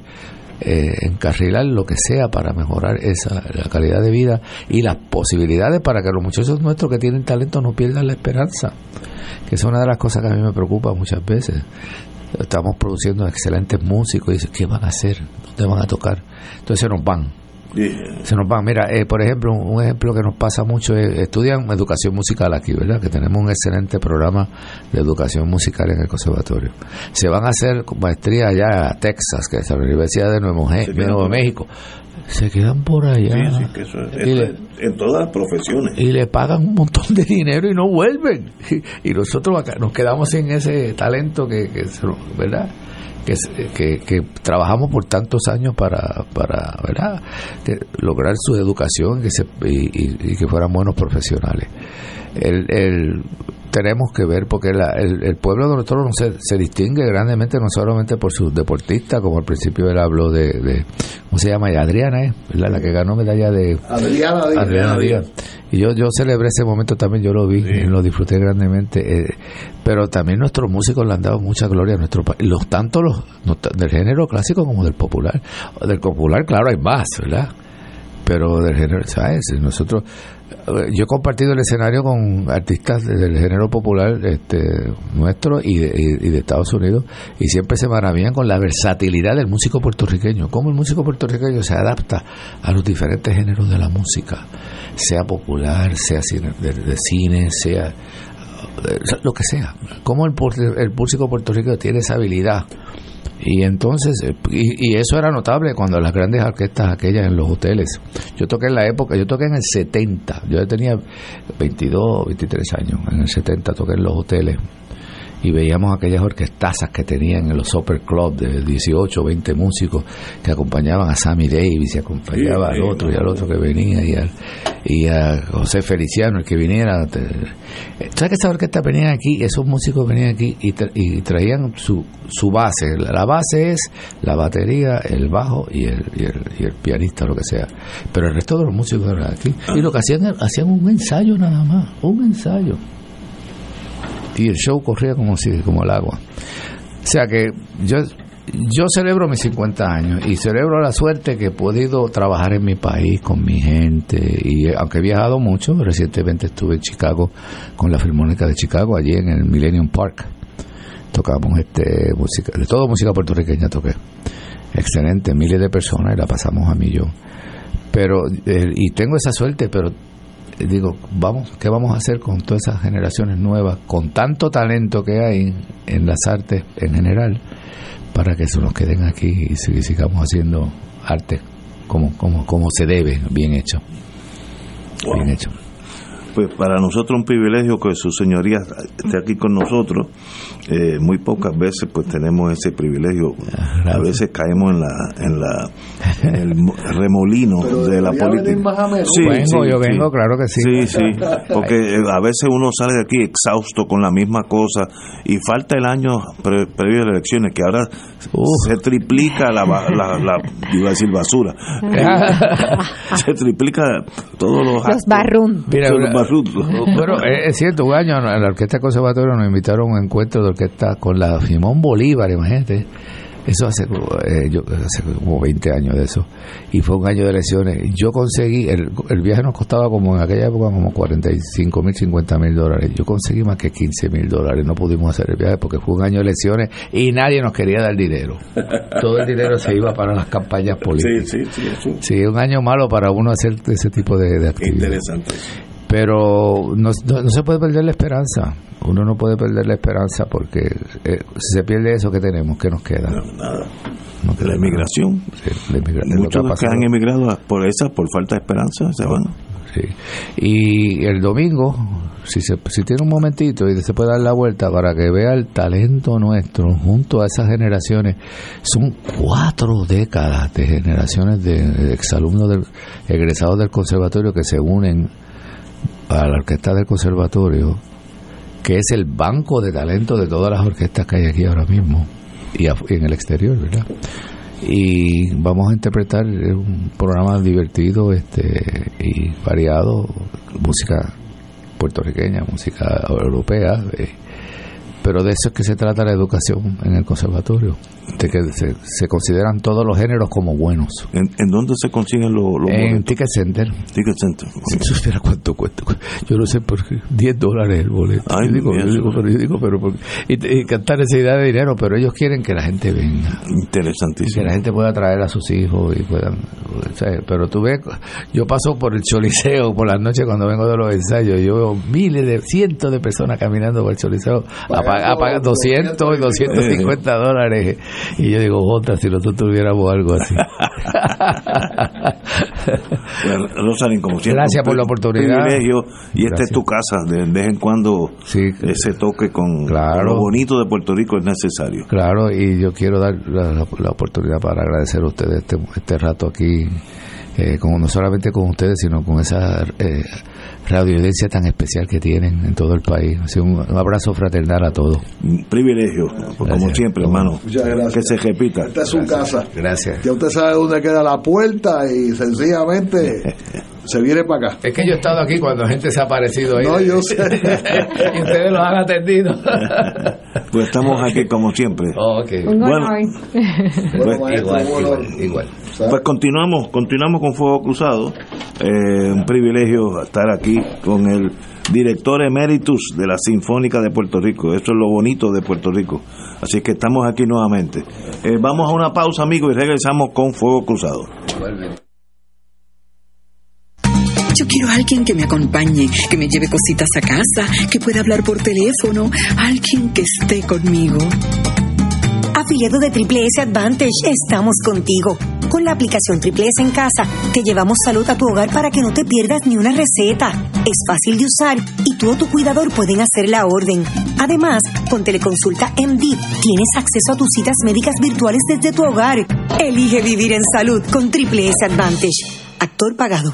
eh, encarrilar lo que sea para mejorar esa la calidad de vida y las posibilidades para que los muchachos nuestros que tienen talento no pierdan la esperanza que es una de las cosas que a mí me preocupa muchas veces estamos produciendo excelentes músicos y dicen ¿qué van a hacer? ¿dónde van a tocar? entonces nos van se nos van. Mira, eh, por ejemplo, un ejemplo que nos pasa mucho es, estudian educación musical aquí, ¿verdad? Que tenemos un excelente programa de educación musical en el conservatorio. Se van a hacer maestría allá a Texas, que es la Universidad de Nuevo, México. Se quedan por allá.
en todas las profesiones.
Y le pagan un montón de dinero y no vuelven. Y, nosotros acá nos quedamos sin ese talento que, que ¿verdad? Que, que, trabajamos por tantos años para, para ¿verdad? lograr su educación que se, y, que fueran buenos profesionales. El, el, tenemos que ver porque el, pueblo de nosotros no se, se, distingue grandemente no solamente por sus deportistas como al principio él habló de, ¿cómo se llama? Adriana ¿eh? la que ganó medalla de
Adriana, Adriana,
Díaz. y yo yo celebré ese momento también yo lo vi lo disfruté grandemente eh, pero también nuestros músicos le han dado mucha gloria a nuestro país los tanto los del género clásico como del popular del popular claro hay más ¿verdad? pero del género ¿sabes? nosotros yo he compartido el escenario con artistas del género popular este, nuestro y de, Estados Unidos y siempre se maravillan con la versatilidad del músico puertorriqueño, cómo el músico puertorriqueño se adapta a los diferentes géneros de la música, sea popular, sea de, cine, sea lo que sea, cómo el, el músico puertorriqueño tiene esa habilidad y entonces, eh, y, eso era notable cuando las grandes orquestas aquellas en los hoteles. Yo toqué en la época, yo toqué en el 70, yo tenía 22, 23 años, en el 70 toqué en los hoteles y veíamos aquellas orquestazas que tenían en los Super Club de 18, 20 músicos que acompañaban a Sammy Davis y acompañaba al otro y al otro que venía y, y a José Feliciano, el que viniera. ¿Sabes que esa orquesta venía aquí? Esos músicos venían aquí y, y traían su, su base. La base es la batería, el bajo y el, y el, y el pianista, lo que sea. Pero el resto de los músicos eran aquí. Y lo que hacían, hacían un ensayo nada más, un ensayo y el show corría como si como el agua. O sea que yo yo celebro mis 50 años y celebro la suerte que he podido trabajar en mi país con mi gente y aunque he viajado mucho, recientemente estuve en Chicago con la Filmónica de Chicago allí en el Millennium Park. Tocamos este música, de todo música puertorriqueña toqué. Excelente, miles de personas y la pasamos a millón. Pero eh, y tengo esa suerte, pero digo, vamos, ¿qué vamos a hacer con todas esas generaciones nuevas, con tanto talento que hay en las artes en general, para que se nos queden aquí y sigamos haciendo arte como, como, como se debe, bien hecho. Bien hecho
pues para nosotros un privilegio que su señoría esté aquí con nosotros. Eh, muy pocas veces pues tenemos ese privilegio. Ah, a veces caemos en la en la el remolino de la política.
Sí, vengo, yo vengo, claro que sí.
Sí, sí, porque eh, a veces uno sale de aquí exhausto con la misma cosa y falta el año previo a las elecciones que ahora se triplica la, la, la, iba a decir basura. se triplica todos los
los barrum.
Bueno, es cierto, un año en la Orquesta Conservatorio nos invitaron a un encuentro de orquesta con la Simón Bolívar, imagínate. Eso hace, eh, yo, hace como 20 años de eso. Y fue un año de elecciones. Yo conseguí, el, el viaje nos costaba como en aquella época como 45 mil, 50 mil dólares. Yo conseguí más que 15 mil dólares. No pudimos hacer el viaje porque fue un año de elecciones y nadie nos quería dar dinero. Todo el dinero se iba para las campañas políticas. Sí, sí, sí. Sí, un año malo para uno hacer ese tipo de, de actividades.
Interesante.
Pero no, no, se puede perder la esperanza. Uno no puede perder la esperanza porque eh, si se pierde eso, que tenemos? ¿Qué nos queda?
nada. la emigración. Muchos que, han emigrado por esa, por falta de esperanza, se van.
Sí. Y el domingo, si, se, si tiene un momentito y se puede dar la vuelta para que vea el talento nuestro junto a esas generaciones, son cuatro décadas de generaciones de, exalumnos del, egresados del conservatorio que se unen a la orquesta del conservatorio, que es el banco de talento de todas las orquestas que hay aquí ahora mismo y en el exterior, ¿verdad? y vamos a interpretar un programa divertido este y variado música puertorriqueña música europea eh, pero de eso es que se trata la educación en el conservatorio de que se, consideran todos los géneros como buenos.
¿en, dónde se consiguen los,
en Ticket Center.
Ticket Center
si supiera cuánto cuesta yo no sé por qué 10 dólares el boleto. Yo, digo, pero, pero y, cantar esa idea de dinero pero ellos quieren que la gente venga.
Interesantísimo
que la gente pueda traer a sus hijos y puedan pero tú ves yo paso por el choliseo por las noches cuando vengo de los ensayos yo veo miles de cientos de personas caminando por el choliseo a pagar 200 y 250 dólares. Y yo digo, otra, si nosotros tuviéramos algo así.
como siempre.
Gracias por la oportunidad.
y esta es tu casa. De vez en cuando ese toque con, lo bonito de Puerto Rico es necesario.
Claro, y yo quiero dar la, oportunidad para agradecer a ustedes este, este rato aquí. Eh, no solamente con ustedes, sino con esa eh, audiencia tan especial que tienen en todo el país. un, abrazo fraternal a todos.
Un privilegio, como siempre, hermano.
Muchas gracias.
Que se repita.
Esta es su casa.
Gracias.
Ya usted sabe dónde queda la puerta y sencillamente se viene para acá.
Es que yo he estado aquí cuando gente se ha aparecido ahí.
No, yo sé.
y ustedes los han atendido.
pues estamos aquí como siempre.
Bueno, pues, igual, igual,
Pues continuamos, continuamos con Fuego Cruzado. Eh, un privilegio estar aquí con el director emeritus de la Sinfónica de Puerto Rico. Eso es lo bonito de Puerto Rico. Así que estamos aquí nuevamente. Eh, vamos a una pausa, amigos, y regresamos con Fuego Cruzado.
Yo quiero a alguien que me acompañe, que me lleve cositas a casa, que pueda hablar por teléfono, alguien que esté conmigo.
Afiliado de Triple S Advantage, estamos contigo. Con la aplicación Triple S en casa, te llevamos salud a tu hogar para que no te pierdas ni una receta. Es fácil de usar y tú o tu cuidador pueden hacer la orden. Además, con Teleconsulta MD, tienes acceso a tus citas médicas virtuales desde tu hogar. Elige vivir en salud con Triple S Advantage. Actor pagado.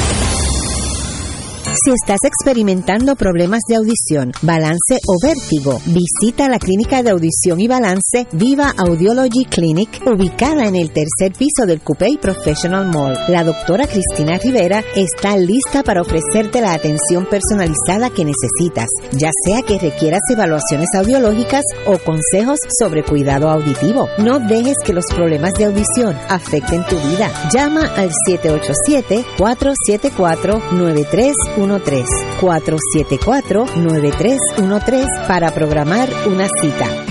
Si estás experimentando problemas de audición, balance o vértigo, visita la clínica de audición y balance Viva Audiology Clinic, ubicada en el tercer piso del Coupé Professional Mall. La doctora Cristina Rivera está lista para ofrecerte la atención personalizada que necesitas, ya sea que requieras evaluaciones audiológicas o consejos sobre cuidado auditivo. No dejes que los problemas de audición afecten tu vida. Llama al 787 474 93 474-9313 para programar una cita.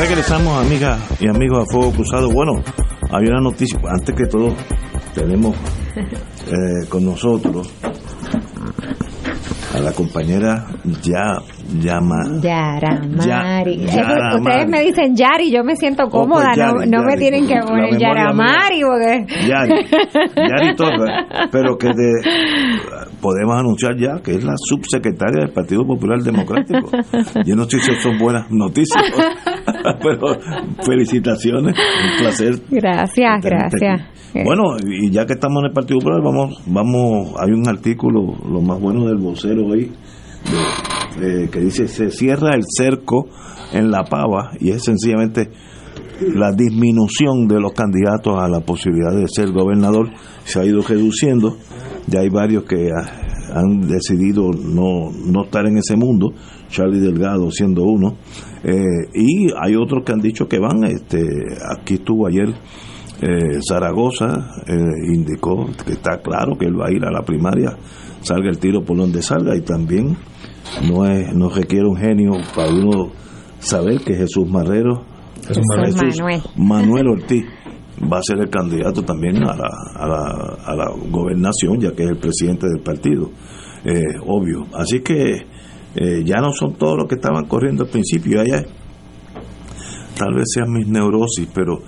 Regresamos, amigas y amigos a Fuego Cruzado. Bueno, hay una noticia, antes que todo, tenemos eh, con nosotros a la compañera ya Llama.
Yaramari. Ustedes me dicen Yari, yo me siento oh, pues cómoda, no, no me tienen que poner Yaramari. Porque...
Yari, Yari Torres, pero que podemos anunciar ya que es la subsecretaria del Partido Popular Democrático. Yo no sé si son buenas noticias, pero felicitaciones, un placer.
Gracias, gracias.
Bueno, y ya que estamos en el Partido Popular, vamos, vamos, hay un artículo, lo más bueno del vocero hoy, que dice se cierra el cerco en la pava y es sencillamente la disminución de los candidatos a la posibilidad de ser gobernador. Se ha ido reduciendo. Ya hay varios que han decidido no, no estar en ese mundo Charlie Delgado siendo uno. Eh, y hay otros que han dicho que van este aquí estuvo ayer eh, Zaragoza eh, indicó que está claro que él va a ir a la primaria salga el tiro por donde salga y también no es no requiere un genio para uno saber que Jesús Marrero Jesús, Manuel. Ortiz va a ser el candidato también a la, a la, a la gobernación ya que es el presidente del partido. Eh, obvio. Así que eh, ya no son todos los que estaban corriendo al principio. Allá tal vez sean mis neurosis pero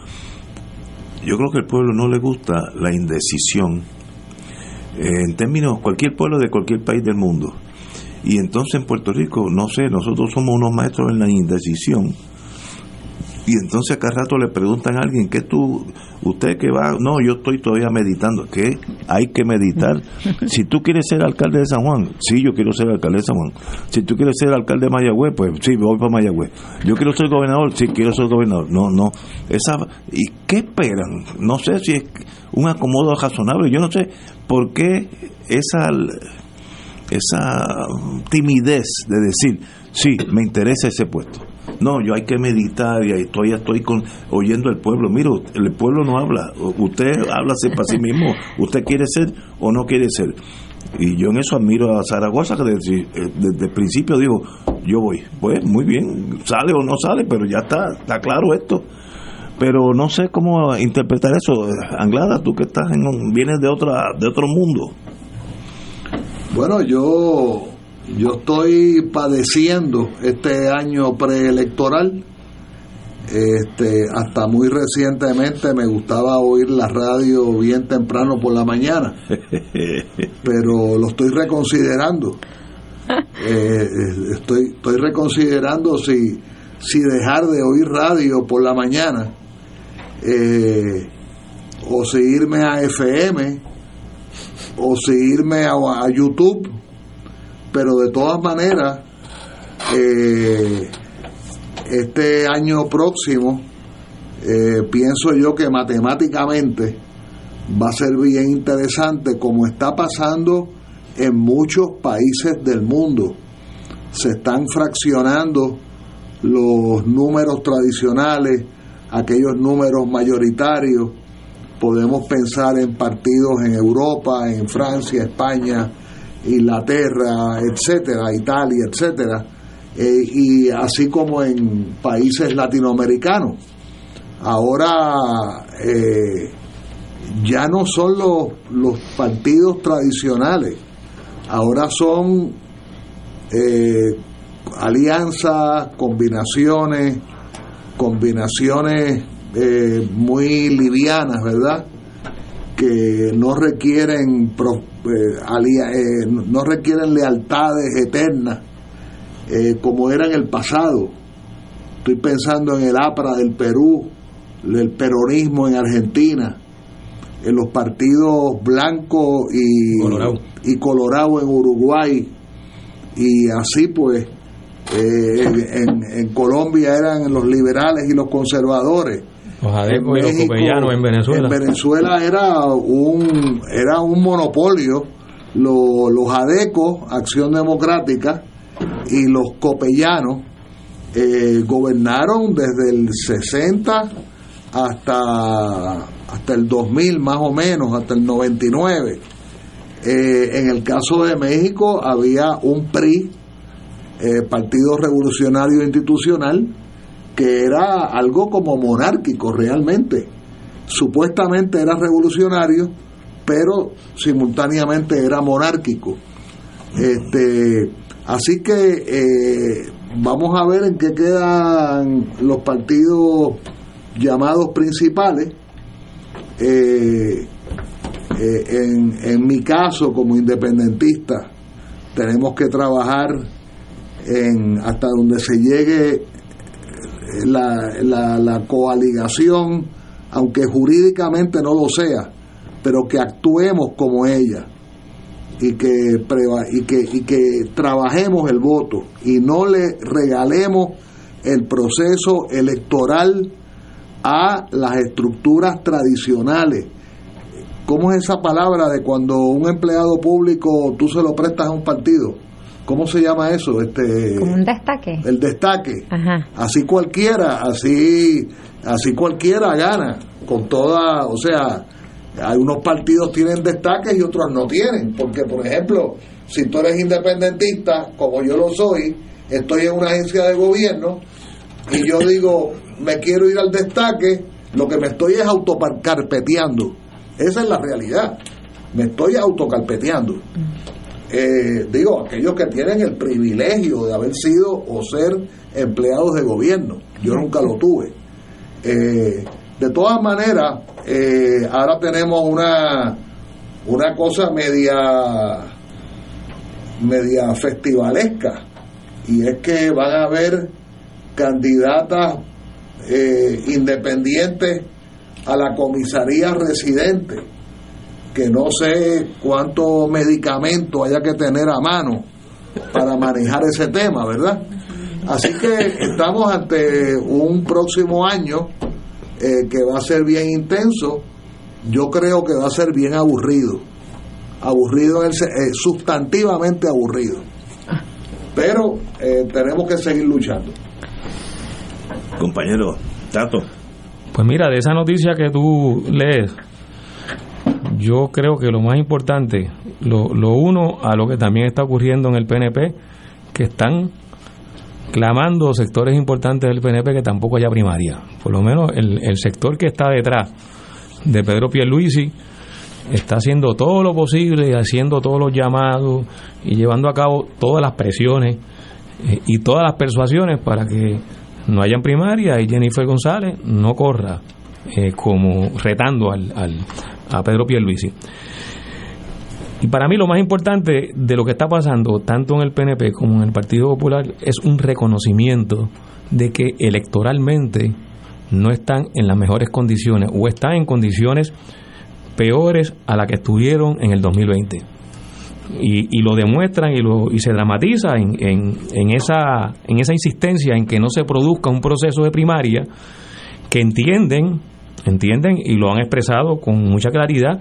yo creo que al pueblo no le gusta la indecisión en términos cualquier pueblo de cualquier país del mundo y entonces en Puerto Rico, no sé, nosotros somos unos maestros en la indecisión. Y entonces cada rato le preguntan a alguien, ¿qué tú, usted que va? No, yo estoy todavía meditando. ¿Qué? Hay que meditar. Si tú quieres ser alcalde de San Juan, sí, yo quiero ser alcalde de San Juan. Si tú quieres ser alcalde de Mayagüez, pues sí, voy para Mayagüez. Yo quiero ser gobernador, sí, quiero ser gobernador. No, no. Esa, ¿Y qué esperan? No sé si es un acomodo razonable. Yo no sé por qué esa esa timidez de decir, sí, me interesa ese puesto. No, yo hay que meditar y ahí estoy, con, oyendo al pueblo. Mira, el pueblo no habla. Usted habla para sí mismo. ¿Usted quiere ser o no quiere ser? Y yo en eso admiro a Zaragoza, que desde, eh, desde el principio digo, yo voy. Pues muy bien, sale o no sale, pero ya está, está claro esto. Pero no sé cómo interpretar eso. Anglada, tú que estás en, vienes de, otra, de otro mundo.
Bueno, yo, yo estoy padeciendo este año preelectoral. Este, hasta muy recientemente me gustaba oír la radio bien temprano por la mañana, pero lo estoy reconsiderando. Eh, estoy, estoy reconsiderando si, si dejar de oír radio por la mañana eh, o si irme a FM o si irme a, YouTube, pero de todas maneras, eh, este año próximo, eh, pienso yo que matemáticamente va a ser bien interesante como está pasando en muchos países del mundo. Se están fraccionando los números tradicionales, aquellos números mayoritarios, podemos pensar en partidos en Europa, en Francia, España, Inglaterra, etcétera, Italia, etcétera, eh, y así como en países latinoamericanos. Ahora eh, ya no son los, partidos tradicionales, ahora son eh, alianzas, combinaciones, combinaciones eh, muy livianas, ¿verdad? Que no requieren, eh, eh, no requieren lealtades eternas como era en el pasado. Estoy pensando en el APRA del Perú, el peronismo en Argentina, en los partidos blanco y colorado, y colorado en Uruguay, y así pues en, en, Colombia eran los liberales y los conservadores
los y los copellanos en Venezuela.
En Venezuela era un, era un monopolio. Los, los adecos, Acción Democrática, y los copellanos eh, gobernaron desde el 60 hasta, hasta el 2000 más o menos, hasta el 99. Eh, en el caso de México había un PRI, eh, Partido Revolucionario Institucional, que era algo como monárquico realmente. Supuestamente era revolucionario, pero simultáneamente era monárquico. Este, Así que eh, vamos a ver en qué quedan los partidos llamados principales. Eh, eh, en, en mi caso, como independentista, tenemos que trabajar en hasta donde se llegue la, la, la coaligación, aunque jurídicamente no lo sea, pero que actuemos como ella y que, y que, y que trabajemos el voto y no le regalemos el proceso electoral a las estructuras tradicionales. ¿Cómo es esa palabra de cuando un empleado público tú se lo prestas a un partido? ¿Cómo se llama eso? Este,
Como un destaque.
El destaque. Así cualquiera, así, así cualquiera gana, con toda, o sea, algunos partidos tienen destaques y otros no tienen, porque por ejemplo, si tú eres independentista, como yo lo soy, estoy en una agencia de gobierno y yo digo, me quiero ir al destaque, lo que me estoy es autocarpeteando. Esa es la realidad. Me estoy autocarpeteando. Eh, digo, aquellos que tienen el privilegio de haber sido o ser empleados de gobierno. Yo nunca lo tuve. Eh, de todas maneras, eh, ahora tenemos una, una cosa media, media festivalesca, y es que van a haber candidatas independientes a la comisaría residente, que no sé cuánto medicamento haya que tener a mano para manejar ese tema, ¿verdad? Así que estamos ante un próximo año eh, que va a ser bien intenso, yo creo que va a ser bien aburrido. Aburrido, es, eh, sustantivamente aburrido. Pero eh, tenemos que seguir luchando.
Compañero, Tato.
Pues mira, de esa noticia que tú lees, yo creo que lo más importante, lo, lo uno a lo que también está ocurriendo en el PNP, que están clamando sectores importantes del PNP que tampoco haya primaria. Por lo menos el, el sector que está detrás de Pedro Pierluisi está haciendo todo lo posible haciendo todos los llamados y llevando a cabo todas las presiones eh, y todas las persuasiones para que no hayan primaria y Jennifer González no corra eh, como retando al, a Pedro Pierluisi. Y para mí lo más importante de lo que está pasando, tanto en el PNP como en el Partido Popular, es un reconocimiento de que electoralmente no están en las mejores condiciones o están en condiciones peores a las que estuvieron en el 2020. Y, y lo demuestran y, lo, y se dramatiza en, en, en, esa, en esa insistencia en que no se produzca un proceso de primaria que entienden, entienden y lo han expresado con mucha claridad,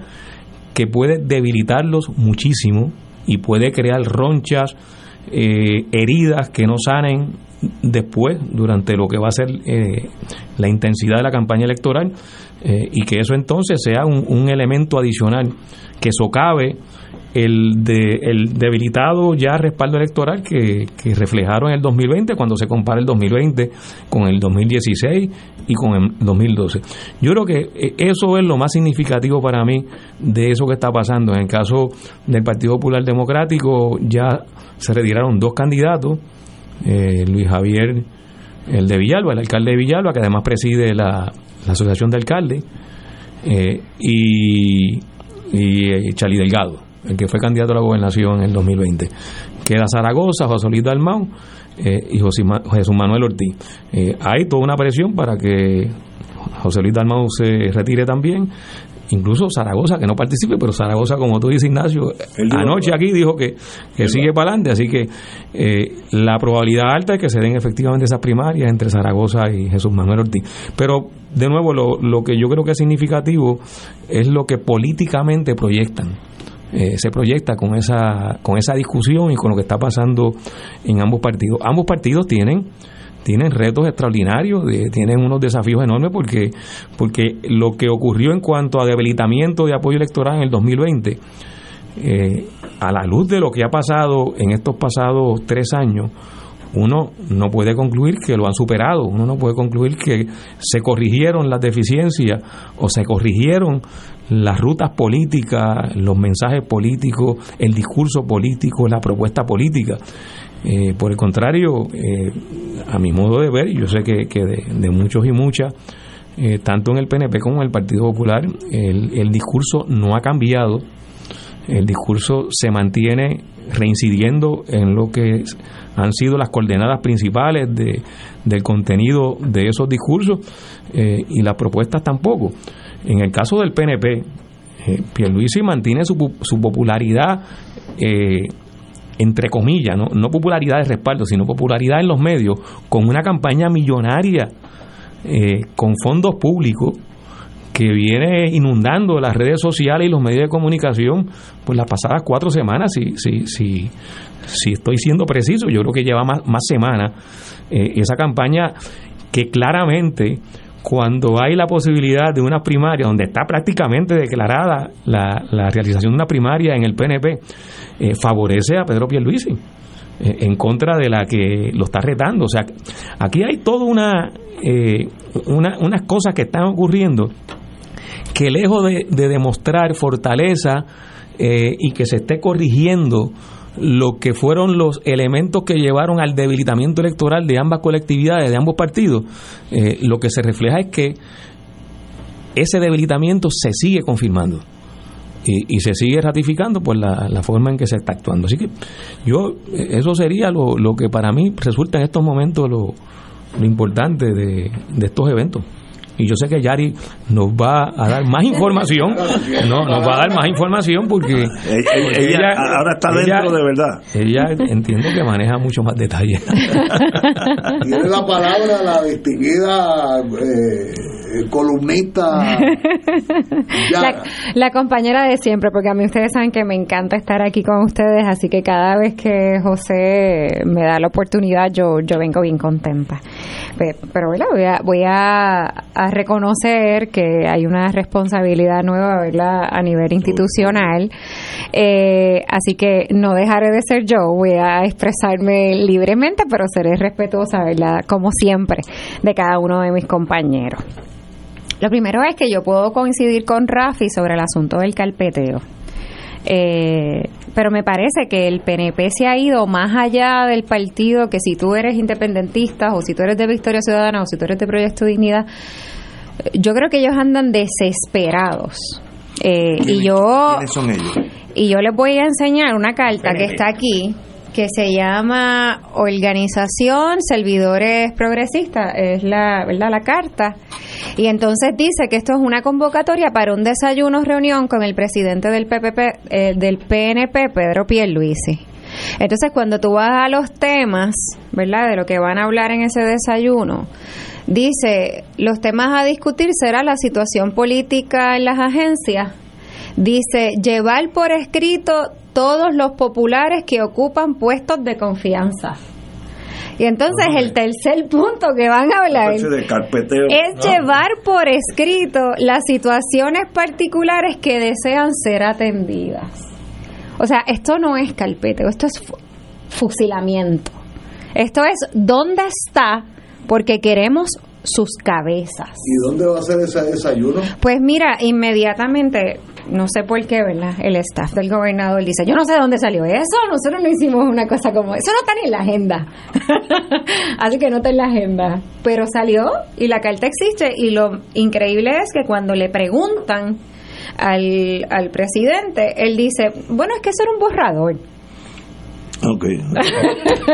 que puede debilitarlos muchísimo y puede crear ronchas, eh, heridas que no sanen después, durante lo que va a ser eh, la intensidad de la campaña electoral, eh, y que eso entonces sea un, un elemento adicional que socave el, de, el debilitado ya respaldo electoral que, que, reflejaron en el 2020 cuando se compara el 2020 con el 2016 y con el 2012. Yo creo que eh, eso es lo más significativo para mí de eso que está pasando. En el caso del Partido Popular Democrático ya se retiraron dos candidatos, eh, Luis Javier, el de Villalba, el alcalde de Villalba, que además preside la, la Asociación de Alcaldes, eh, y, y Charlie Delgado el que fue candidato a la gobernación en el 2020. Queda Zaragoza, José Luis Dalmau eh, y José Jesús Manuel Ortiz. Eh, hay toda una presión para que José Luis Dalmau se retire también. Incluso Zaragoza, que no participe, pero Zaragoza, como tú dices, Ignacio, anoche aquí dijo que, que sigue para adelante. Así que eh, la probabilidad alta es que se den efectivamente esas primarias entre Zaragoza y Jesús Manuel Ortiz. Pero, de nuevo, lo, lo que yo creo que es significativo es lo que políticamente proyectan eh, se proyecta con esa, con esa discusión y con lo que está pasando en ambos partidos. Ambos partidos tienen tienen retos extraordinarios, tienen unos desafíos enormes porque, porque lo que ocurrió en cuanto a debilitamiento de apoyo electoral en el 2020, eh, a la luz de lo que ha pasado en estos pasados tres años, uno no puede concluir que lo han superado, uno no puede concluir que se corrigieron las deficiencias o se corrigieron las rutas políticas, los mensajes políticos, el discurso político, la propuesta política. Eh, por el contrario, eh, a mi modo de ver, yo sé que, de, muchos y muchas, eh, tanto en el PNP como en el Partido Popular, el, el discurso no ha cambiado, el discurso se mantiene reincidiendo en lo que han sido las coordenadas principales de, del contenido de esos discursos y las propuestas tampoco. En el caso del PNP, eh, Pierluisi mantiene su, su popularidad, eh, entre comillas, ¿no? no popularidad de respaldo, sino popularidad en los medios, con una campaña millonaria, eh, con fondos públicos, que viene inundando las redes sociales y los medios de comunicación por las pasadas cuatro semanas, si, si, si, si estoy siendo preciso, yo creo que lleva más, más semanas, eh, esa campaña que claramente cuando hay la posibilidad de una primaria, donde está prácticamente declarada la, realización de una primaria en el PNP, eh, favorece a Pedro Pierluisi eh, en contra de la que lo está retando. O sea, aquí hay toda una, eh, una unas cosas que están ocurriendo que lejos de, de demostrar fortaleza y que se esté corrigiendo lo que fueron los elementos que llevaron al debilitamiento electoral de ambas colectividades, de ambos partidos, eh, lo que se refleja es que ese debilitamiento se sigue confirmando. Y, se sigue ratificando por la, forma en que se está actuando. Así que yo, eso sería lo, que para mí resulta en estos momentos lo importante de estos eventos y yo sé que Yari nos va a dar más información, no, nos va a dar más información porque
ella, ahora está dentro de verdad.
Ella entiendo que maneja mucho más detalles.
Tiene la palabra la distinguida eh, columnista.
La, la, compañera de siempre, porque a mí ustedes saben que me encanta estar aquí con ustedes, así que cada vez que José me da la oportunidad, yo, yo vengo bien contenta. Pero, voy a, voy a reconocer que hay una responsabilidad nueva ¿verdad? a nivel institucional. Eh, así que no dejaré de ser yo, voy a expresarme libremente, pero seré respetuosa, ¿verdad? como siempre, de cada uno de mis compañeros. Lo primero es que yo puedo coincidir con Rafi sobre el asunto del carpeteo. Eh, pero me parece que el PNP se ha ido más allá del partido que si tú eres independentista o si tú eres de Victoria Ciudadana o si tú eres de Proyecto Dignidad, yo creo que ellos andan desesperados. Eh, y yo y yo les voy a enseñar una carta que está aquí que se llama Organización Servidores Progresistas, es la, ¿verdad? la carta. Y entonces dice que esto es una convocatoria para un desayuno reunión con el presidente del PPP, eh, del PNP, Pedro Pierluisi. Entonces, cuando tú vas a los temas, ¿verdad? De lo que van a hablar en ese desayuno, Dice, los temas a discutir será la situación política en las agencias. Dice, llevar por escrito todos los populares que ocupan puestos de confianza. Y entonces el tercer punto que van a hablar es llevar por escrito las situaciones particulares que desean ser atendidas. O sea, esto no es carpeteo, esto es fusilamiento. Esto es dónde está porque queremos sus cabezas.
¿Y dónde va a ser ese desayuno?
Pues mira, inmediatamente, no sé por qué, ¿verdad? El staff del gobernador dice, yo no sé de dónde salió eso, nosotros no hicimos una cosa como eso, no está ni en la agenda. Así que no está en la agenda. Pero salió y la carta existe y lo increíble es que cuando le preguntan al, al presidente, él dice, bueno, es que eso era un borrador.
Ok.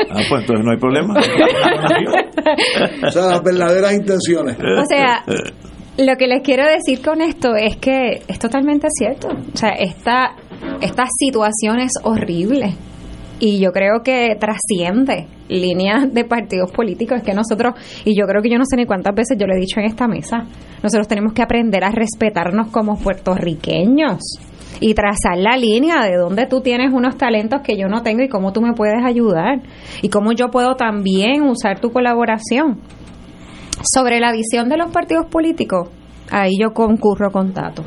Ah, pues entonces no hay problema.
o sea, las verdaderas intenciones.
O sea, lo que les quiero decir con esto es que es totalmente cierto. O sea, esta, esta situación es horrible. Y yo creo que trasciende líneas de partidos políticos. Es que nosotros, y yo creo que yo no sé ni cuántas veces yo lo he dicho en esta mesa, nosotros tenemos que aprender a respetarnos como puertorriqueños y trazar la línea de dónde tú tienes unos talentos que yo no tengo y cómo tú me puedes ayudar y cómo yo puedo también usar tu colaboración. Sobre la visión de los partidos políticos, ahí yo concurro con Tato.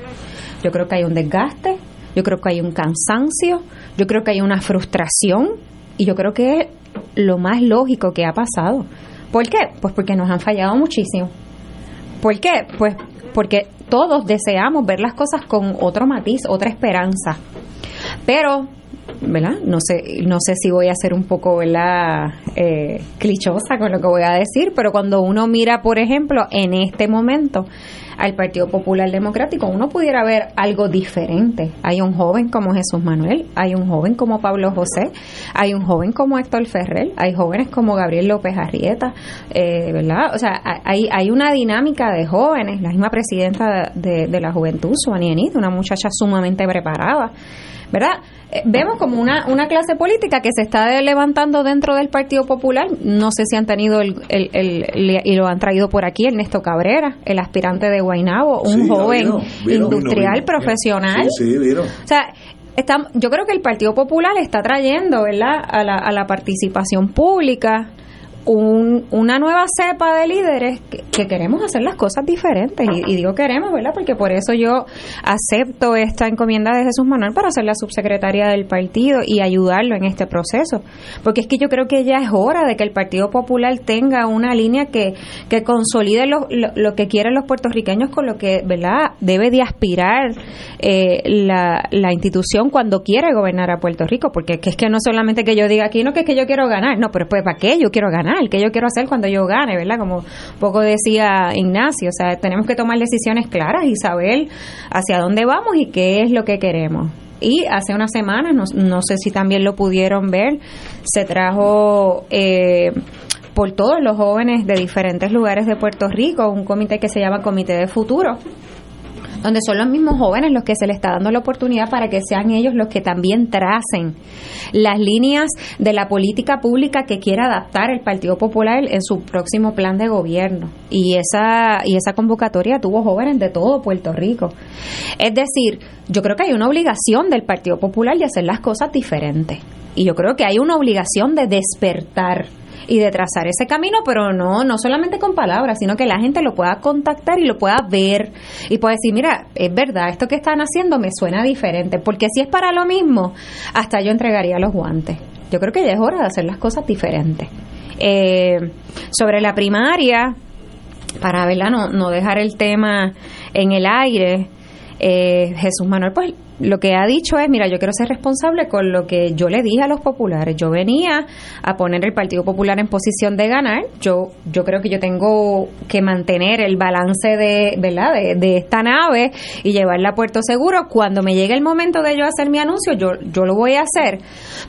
Yo creo que hay un desgaste, yo creo que hay un cansancio, yo creo que hay una frustración y yo creo que lo más lógico que ha pasado. ¿Por qué? Pues porque nos han fallado muchísimo. ¿Por qué? Pues porque todos deseamos ver las cosas con otro matiz, otra esperanza. Pero ¿verdad? No sé, no sé si voy a ser un poco, ¿verdad? Eh, clichosa con lo que voy a decir, pero cuando uno mira, por ejemplo, en este momento al Partido Popular Democrático, uno pudiera ver algo diferente. Hay un joven como Jesús Manuel, hay un joven como Pablo José, hay un joven como Héctor Ferrer, hay jóvenes como Gabriel López Arrieta, eh, ¿verdad? O sea, hay, hay una dinámica de jóvenes, la misma presidenta de, la juventud, Suani Enid, una muchacha sumamente preparada, ¿verdad? Eh, vemos como una, una clase política que se está levantando dentro del Partido Popular. No sé si han tenido el, el, y lo han traído por aquí Ernesto Cabrera, el aspirante de Guainabo, un joven industrial profesional. Sí, o sea, está, yo creo que el Partido Popular está trayendo, ¿verdad?, a la, a la participación pública un, una nueva cepa de líderes que, queremos hacer las cosas diferentes. Y, digo queremos, ¿verdad? Porque por eso yo acepto esta encomienda de Jesús Manuel para ser la subsecretaria del partido y ayudarlo en este proceso. Porque es que yo creo que ya es hora de que el Partido Popular tenga una línea que, que consolide lo, lo, que quieren los puertorriqueños con lo que, ¿verdad? Debe de aspirar eh, la, la institución cuando quiere gobernar a Puerto Rico. Porque es que no solamente que yo diga aquí, no que es que yo quiero ganar, no, pero pues ¿para qué yo quiero ganar? El que yo quiero hacer cuando yo gane, ¿verdad? Como poco decía Ignacio, o sea, tenemos que tomar decisiones claras y saber hacia dónde vamos y qué es lo que queremos. Y hace unas semanas, no, sé si también lo pudieron ver, se trajo eh, por todos los jóvenes de diferentes lugares de Puerto Rico un comité que se llama Comité de Futuro, donde son los mismos jóvenes los que se les está dando la oportunidad para que sean ellos los que también tracen las líneas de la política pública que quiera adaptar el Partido Popular en su próximo plan de gobierno. Y esa, y esa convocatoria tuvo jóvenes de todo Puerto Rico. Es decir, yo creo que hay una obligación del Partido Popular de hacer las cosas diferentes. Y yo creo que hay una obligación de despertar y de trazar ese camino, pero no, no solamente con palabras, sino que la gente lo pueda contactar y lo pueda ver y pueda decir, mira, es verdad, esto que están haciendo me suena diferente, porque si es para lo mismo, hasta yo entregaría los guantes. Yo creo que ya es hora de hacer las cosas diferentes. Eh, sobre la primaria, para verla, no, no dejar el tema en el aire, eh, Jesús Manuel, pues lo que ha dicho es, mira, yo quiero ser responsable con lo que yo le dije a los populares. Yo venía a poner el Partido Popular en posición de ganar. Yo, yo creo que yo tengo que mantener el balance de, ¿verdad? De, esta nave y llevarla a puerto seguro. Cuando me llegue el momento de yo hacer mi anuncio, yo, yo lo voy a hacer.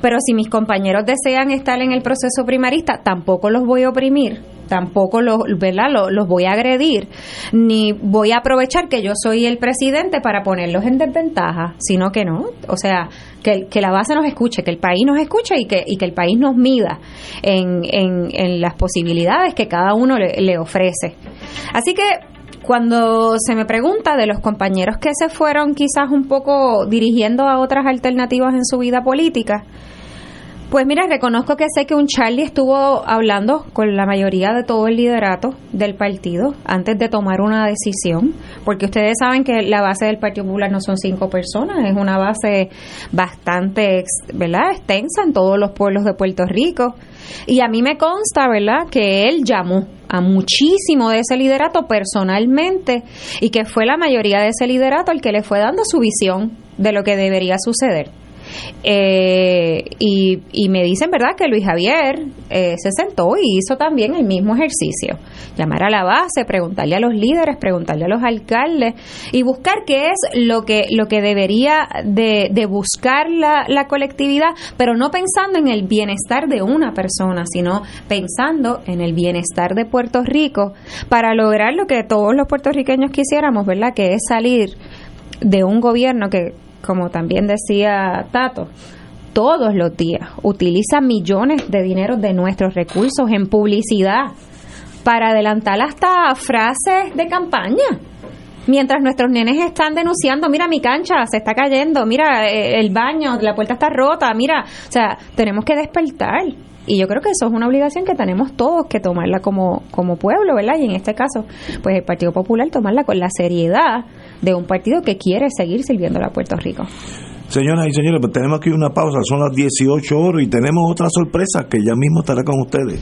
Pero si mis compañeros desean estar en el proceso primarista, tampoco los voy a oprimir tampoco los, ¿verdad? Los, voy a agredir, ni voy a aprovechar que yo soy el presidente para ponerlos en desventaja, sino que no, o sea, que, que la base nos escuche, que el país nos escuche y que, y que el país nos mida en, en, las posibilidades que cada uno le, le ofrece. Así que cuando se me pregunta de los compañeros que se fueron quizás un poco dirigiendo a otras alternativas en su vida política, pues mira, reconozco que sé que un Charlie estuvo hablando con la mayoría de todo el liderato del partido antes de tomar una decisión, porque ustedes saben que la base del Partido Popular no son cinco personas, es una base bastante, ¿verdad?, extensa en todos los pueblos de Puerto Rico. Y a mí me consta, ¿verdad?, que él llamó a muchísimo de ese liderato personalmente y que fue la mayoría de ese liderato el que le fue dando su visión de lo que debería suceder. Eh, y, me dicen, ¿verdad?, que Luis Javier eh, se sentó y hizo también el mismo ejercicio. Llamar a la base, preguntarle a los líderes, preguntarle a los alcaldes y buscar qué es lo que, lo que debería de, buscar la, la colectividad, pero no pensando en el bienestar de una persona, sino pensando en el bienestar de Puerto Rico para lograr lo que todos los puertorriqueños quisiéramos, ¿verdad?, que es salir de un gobierno que como también decía Tato, todos los días utiliza millones de dinero de nuestros recursos en publicidad para adelantar hasta frases de campaña. Mientras nuestros nenes están denunciando, mira mi cancha se está cayendo, mira eh, el baño, la puerta está rota, mira, o sea, tenemos que despertar. Y yo creo que eso es una obligación que tenemos todos que tomarla como, como pueblo, ¿verdad? Y en este caso, pues el Partido Popular tomarla con la seriedad de un partido que quiere seguir sirviendo a Puerto Rico.
Señoras y señores, pues tenemos aquí una pausa, son las 18 horas y tenemos otra sorpresa que ya mismo estará con ustedes.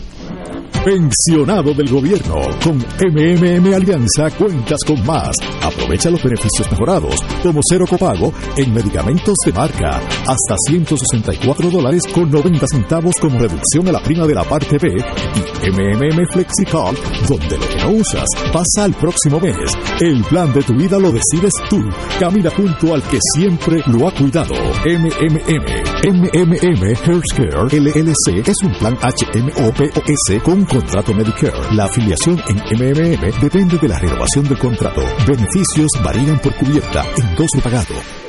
Pensionado del gobierno. Con MMM Alianza cuentas con más. Aprovecha los beneficios mejorados, como cero copago en medicamentos de marca, hasta 164 dólares con 90 centavos como reducción a la prima de la parte B y MMM FlexiCard, donde lo que no usas pasa al próximo mes. El plan de tu vida lo decides tú. Camina junto al que siempre lo ha cuidado. MMM. MMM Healthcare LLC es un plan HMOPOS con contrato Medicare. La afiliación en MMM depende de la renovación del contrato. Beneficios varían por cubierta, endoso pagado.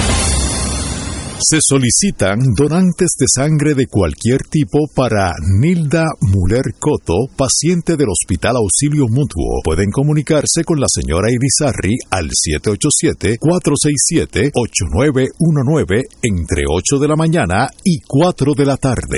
Se solicitan donantes de sangre de cualquier tipo para Nilda Muller Coto, paciente del Hospital Auxilio Mutuo. Pueden comunicarse con la señora Irizarri al 787-467-8919 entre 8 de la mañana y 4 de la tarde.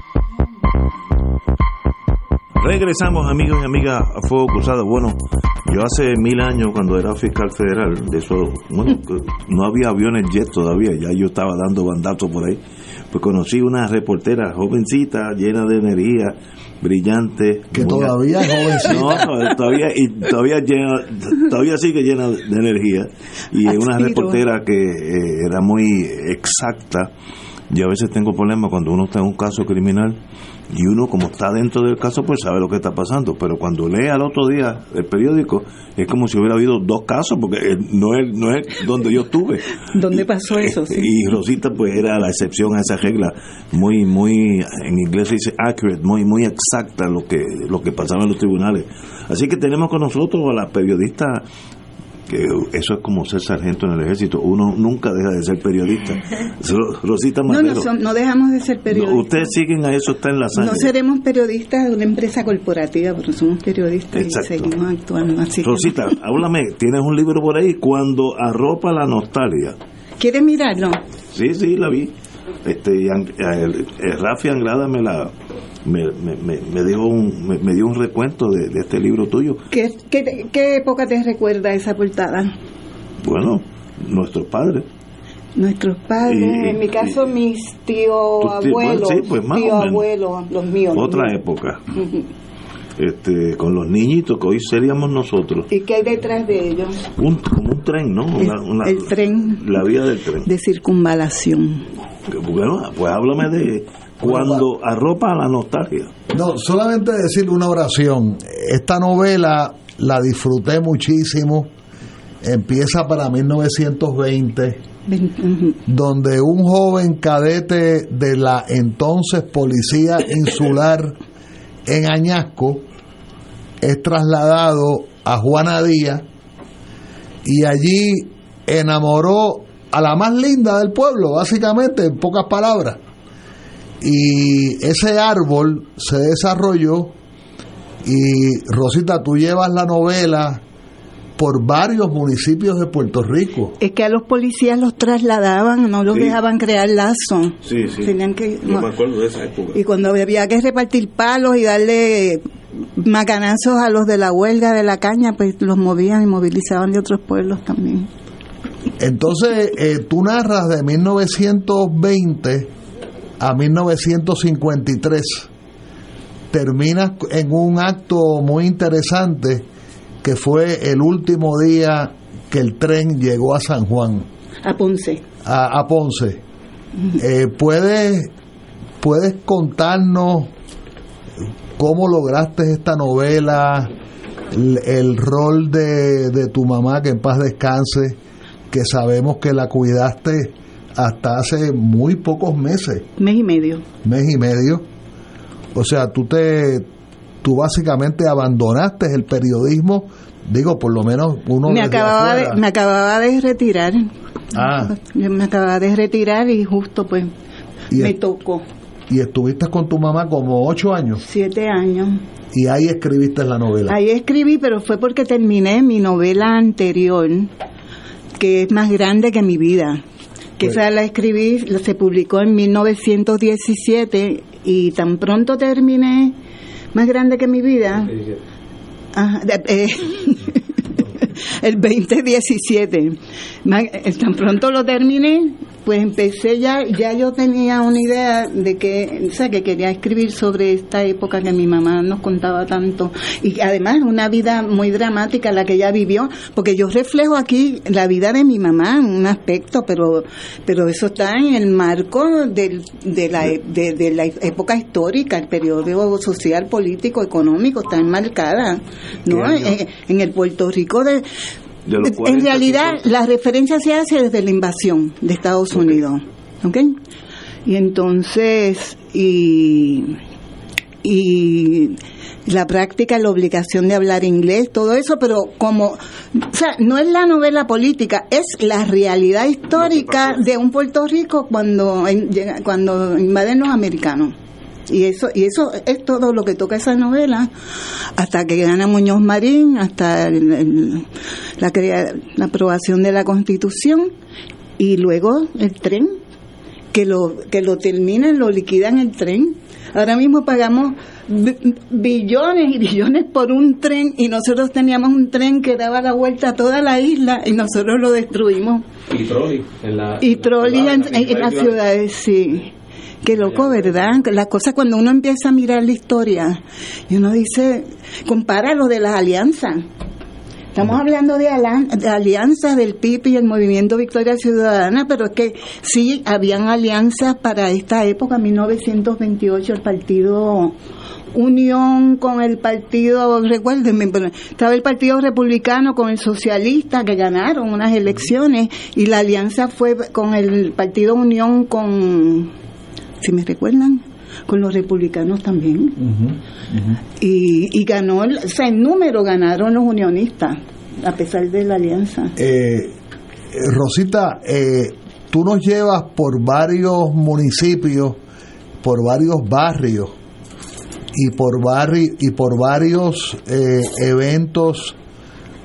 Regresamos amigos y amigas a Fuego Cruzado. Bueno, yo hace mil años cuando era fiscal federal, de eso, bueno, no había aviones jet todavía, ya yo estaba dando bandazos por ahí, pues conocí una reportera jovencita, llena de energía, brillante.
Que todavía es jovencita.
No, todavía, y todavía, llena, todavía sigue llena de energía. Y es una reportera que eh, era muy exacta. Yo a veces tengo problemas cuando uno está en un caso criminal y uno como está dentro del caso pues sabe lo que está pasando, pero cuando lee al otro día el periódico es como si hubiera habido dos casos porque no es, no es donde yo estuve.
¿Dónde pasó eso? Sí.
Y Rosita pues era la excepción a esa regla, muy, muy, en inglés se dice accurate, muy, muy exacta lo que, lo que pasaba en los tribunales. Así que tenemos con nosotros a la periodista que eso es como ser sargento en el ejército. Uno nunca deja de ser periodista. Rosita
no,
Madero.
no, son- no dejamos de ser periodistas.
Ustedes siguen a eso, está en la sangre.
No seremos periodistas de una empresa corporativa, pero somos periodistas
Exacto.
y seguimos actuando así. que-
Rosita, háblame, tienes un libro por ahí, Cuando arropa la nostalgia.
¿Quiere mirarlo?
Sí, sí, la vi. Este, el, el Rafi Anglada me la me, me, me, me dio un me, dio un recuento de, de este libro tuyo.
¿Qué, qué, qué época te recuerda esa portada?
Bueno, nuestros padres.
Nuestros padres,
Y-
en mi caso mis tíos, abuelos,
sí, pues, más o
tíos
menos.
abuelos, los míos. los
Otra
míos.
época. Este, con los niñitos que hoy seríamos nosotros.
¿Y qué hay detrás de ellos?
Un, como un tren, ¿no? Una-
el tren
la vía del tren.
de circunvalación.
Bueno, pues háblame de cuando arropa la nostalgia.
No, solamente decir una oración. Esta novela la disfruté muchísimo. Empieza para 1920, donde un joven cadete de la entonces Policía Insular en Añasco es trasladado a Juana Díaz y allí enamoró a la más linda del pueblo, básicamente, en pocas palabras. Y ese árbol se desarrolló y Rosita, tú llevas la novela por varios municipios de Puerto Rico.
Es que a los policías los trasladaban, no los
Sí.
dejaban crear lazo.
Sí, sí.
Tenían que,
Yo me acuerdo de esa época.
y cuando había que repartir palos y darle macanazos a los de la huelga de la caña, pues los movían y movilizaban de otros pueblos también.
Entonces, eh, tú narras de 1920 a 1953. Terminas en un acto muy interesante que fue el último día que el tren llegó a San Juan,
A Ponce.
a, a Ponce. Eh, ¿puedes, ¿Puedes contarnos cómo lograste esta novela, el, el rol de, de tu mamá, que en paz descanse, que sabemos que la cuidaste hasta hace muy pocos meses,
Mes y medio.
mes y medio? O sea, tú te tú básicamente abandonaste el periodismo, digo, por lo menos uno
Me acababa, de, me acababa de retirar.
Ah,
Yo me acababa de retirar y justo pues
Y
me tocó.
y estuviste con tu mamá como ocho años
Siete años.
y ahí escribiste la novela.
Ahí escribí, pero fue porque terminé mi novela anterior, que es más grande que mi vida. Que esa la escribí, se publicó en 1917 y tan pronto terminé, más grande que mi vida, Ajá, eh, el 2017. Ma- eh, Tan pronto lo terminé, pues empecé ya, ya yo tenía una idea de que, o sea, que quería escribir sobre esta época que mi mamá nos contaba tanto. Y además una vida muy dramática la que ella vivió, porque yo reflejo aquí la vida de mi mamá en un aspecto, pero, pero eso está en el marco del- de, la, de, de la época histórica, el periodo social, político, económico, está enmarcada, ¿no? En, en el Puerto Rico de,
De los
en
40,
realidad,
50.
la referencia se hace desde la invasión de Estados Unidos. ¿Ok? Y entonces, y, y la práctica, la obligación de hablar inglés, todo eso, pero como, o sea, no es la novela política, es la realidad histórica de un Puerto Rico cuando, cuando invaden los americanos. Y eso, y eso es todo lo que toca esa novela, hasta que gana Muñoz Marín, hasta el- el- la, crea- la aprobación de la Constitución, y luego el tren, que lo, que lo terminan, lo liquidan el tren. Ahora mismo pagamos bi- billones y billones por un tren, y nosotros teníamos un tren que daba la vuelta a toda la isla, y nosotros lo destruimos.
Y trolley en la
Y trolley en, en- en las ciudades, sí. Qué loco, ¿verdad? Las cosas cuando uno empieza a mirar la historia y uno dice, compara lo de las alianzas. Estamos hablando de, alianzas del PIB y el Movimiento Victoria Ciudadana, pero es que sí, habían alianzas para esta época, 1928, el partido Unión con el partido, recuérdenme, estaba el Partido Republicano con el Socialista que ganaron unas elecciones y la alianza fue con el Partido Unión con, si me recuerdan, con los republicanos también. Y, y ganó, o sea, en número ganaron los unionistas, a pesar de la alianza.
Eh, eh, Rosita, eh, tú nos llevas por varios municipios, por varios barrios y por barri y por varios eh, eventos,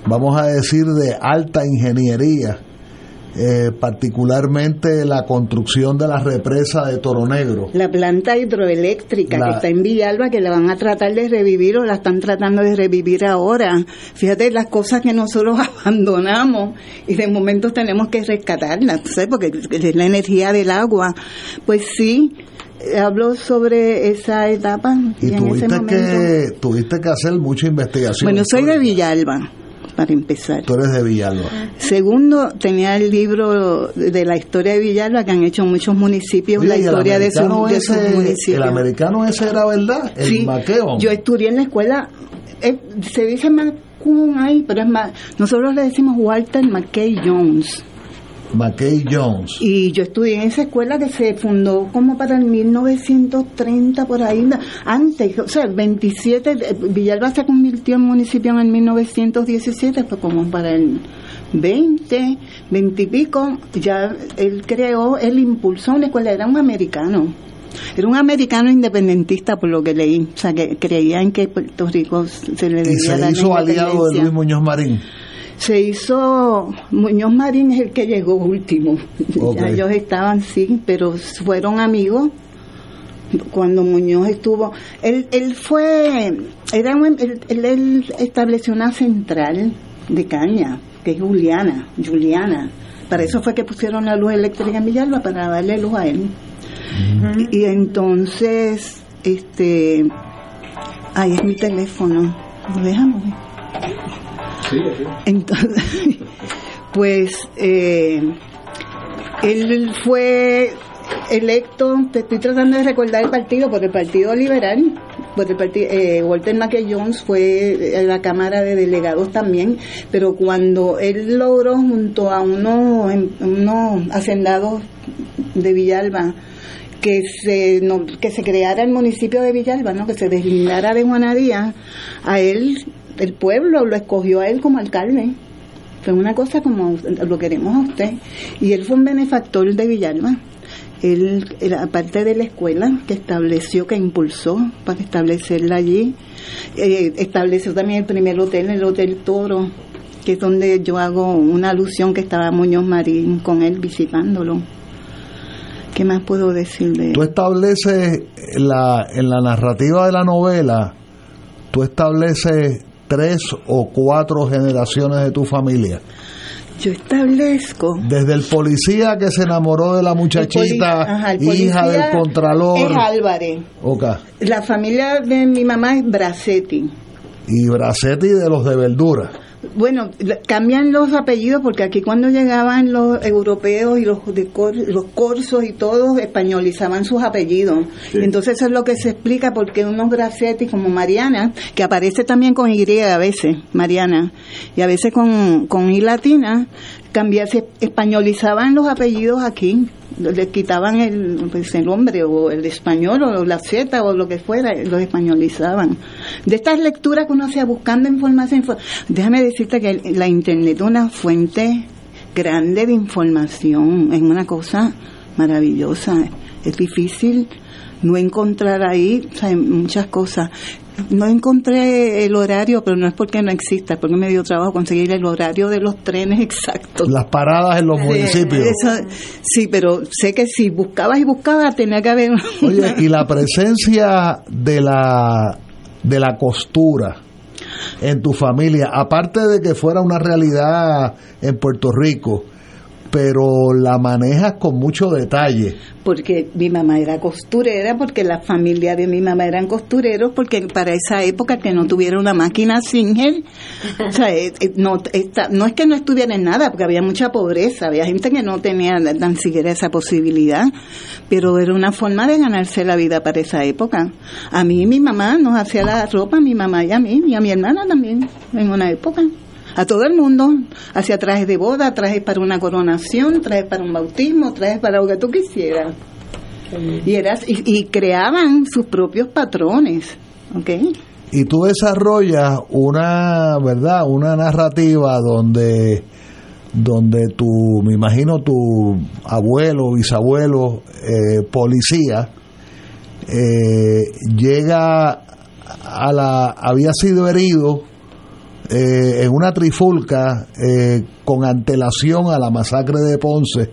vamos a decir, de alta ingeniería eh, particularmente la construcción de la represa de Toro Negro.
La planta hidroeléctrica que está en Villalba, que la van a tratar de revivir o la están tratando de revivir ahora. Fíjate las cosas que nosotros abandonamos y de momento tenemos que rescatarlas, ¿sabes? porque es la energía del agua. Pues sí, hablo sobre esa etapa.
Y, tuviste, que, tuviste que hacer mucha investigación.
Bueno, soy de Villalba para empezar.
Tú eres de Villalba.
Segundo, tenía el libro de la historia de Villalba que han hecho muchos municipios, la historia de, sus, municipios.
El americano ese era verdad, el sí,
Yo estudié en la escuela, eh, se dice Macun ahí, pero es más, nosotros le decimos Walter McKay Jones.
McKay Jones.
Y yo estudié en esa escuela que se fundó como para el 1930, por ahí, antes, o sea, el 27, eh, Villalba se convirtió en municipio en el 1917, pues como para el 20, 20 y pico, ya él creó, él impulsó una escuela, era un americano. Era un americano independentista, por lo que leí. O sea, que creía en que Puerto Rico se le debía
¿Y se hizo aliado de Luis Muñoz Marín?
Se hizo, Muñoz Marín es el que llegó último. ellos estaban, sí, pero fueron amigos cuando Muñoz estuvo. Él, él fue, era él, estableció una central de caña, que es Juliana, Juliana. Para eso fue que pusieron la luz eléctrica en Villalba, para darle luz a él. y, y entonces, este, ahí es mi teléfono. Lo dejamos. Entonces, pues eh, él fue electo, te estoy tratando de recordar el partido, por el Partido Liberal, por el partido, eh, Walter McKay Jones fue en la Cámara de Delegados también, pero cuando él logró junto a unos, unos hacendados de Villalba, que se que se creara el municipio de Villalba, ¿no? que se deslindara de Juanadía, a él el pueblo lo escogió a él como alcalde. Fue una cosa como lo queremos a usted. Y él fue un benefactor de Villalba. Él, aparte de la escuela que estableció, que impulsó para establecerla allí, eh, estableció también el primer hotel, el Hotel Toro, que es donde yo hago una alusión que estaba Muñoz Marín con él visitándolo. ¿Qué más puedo decir de él?
Tú estableces la, en la narrativa de la novela, tú estableces tres o cuatro generaciones de tu familia.
Yo establezco.
Desde el policía que se enamoró de la muchachita, hija del contralor.
Es Álvarez. La familia de mi mamá es Bracetti.
Y Bracetti de los de verdura.
Bueno, cambian los apellidos porque aquí cuando llegaban los europeos y los los corsos y todos españolizaban sus apellidos. Entonces eso es lo que se explica porque unos Gracetti como Mariana, que aparece también con Y a veces, Mariana, y a veces con, con I latina, cambiarse, españolizaban los apellidos aquí le quitaban el, pues, el hombre o el español o la Z o lo que fuera, los españolizaban. De estas lecturas que uno hacía buscando información, déjame decirte que la Internet es una fuente grande de información, es una cosa maravillosa, es difícil no encontrar ahí muchas cosas no encontré el horario, pero no es porque no exista, es porque me dio trabajo conseguir el horario de los trenes exactos.
Las paradas en los municipios.
sí, pero sé que si buscabas y buscabas tenía que haber...
Oye, y la presencia de la, de la costura en tu familia, aparte de que fuera una realidad en Puerto Rico, pero la manejas con mucho detalle.
Porque mi mamá era costurera, porque la familia de mi mamá eran costureros, porque para esa época que no tuviera una máquina Singer, o sea, eh, eh, no, no es que no en nada, porque había mucha pobreza, había gente que no tenía tan siquiera esa posibilidad, pero era una forma de ganarse la vida para esa época. A mí mi mamá nos hacía la ropa, mi mamá y a mí, y a mi hermana también, en una época a todo el mundo, hacia trajes de boda, trajes para una coronación, trajes para un bautismo, trajes para lo que tú quisieras. Y, eras, y, creaban sus propios patrones, ¿ok?
Y tú desarrollas una, ¿verdad? Una narrativa donde donde tu, me imagino tu abuelo, bisabuelo, eh, policía, eh, llega a la, había sido herido eh, en una trifulca eh, con antelación a la masacre de Ponce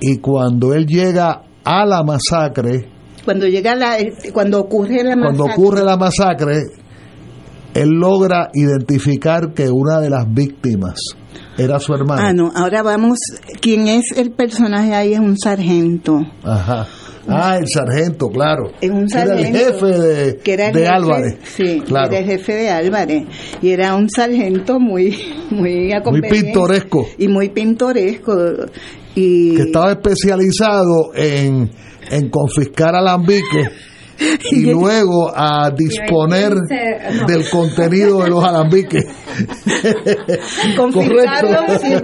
y cuando él llega a la masacre
cuando llega la cuando ocurre la masacre.
cuando ocurre la masacre él logra identificar que una de las víctimas era su hermano
ah no ahora vamos quién es el personaje ahí es un sargento
ajá Ah, el sargento, claro.
Es un
sargento. Era el jefe de,
que era el
de
jefe,
Álvarez.
Sí,
claro.
era el jefe de Álvarez. Y era un sargento muy, muy
Muy pintoresco.
Y muy pintoresco. Y
Que estaba especializado en, en confiscar alambiques y luego a disponer del contenido de los alambiques.
confiscarlo sí,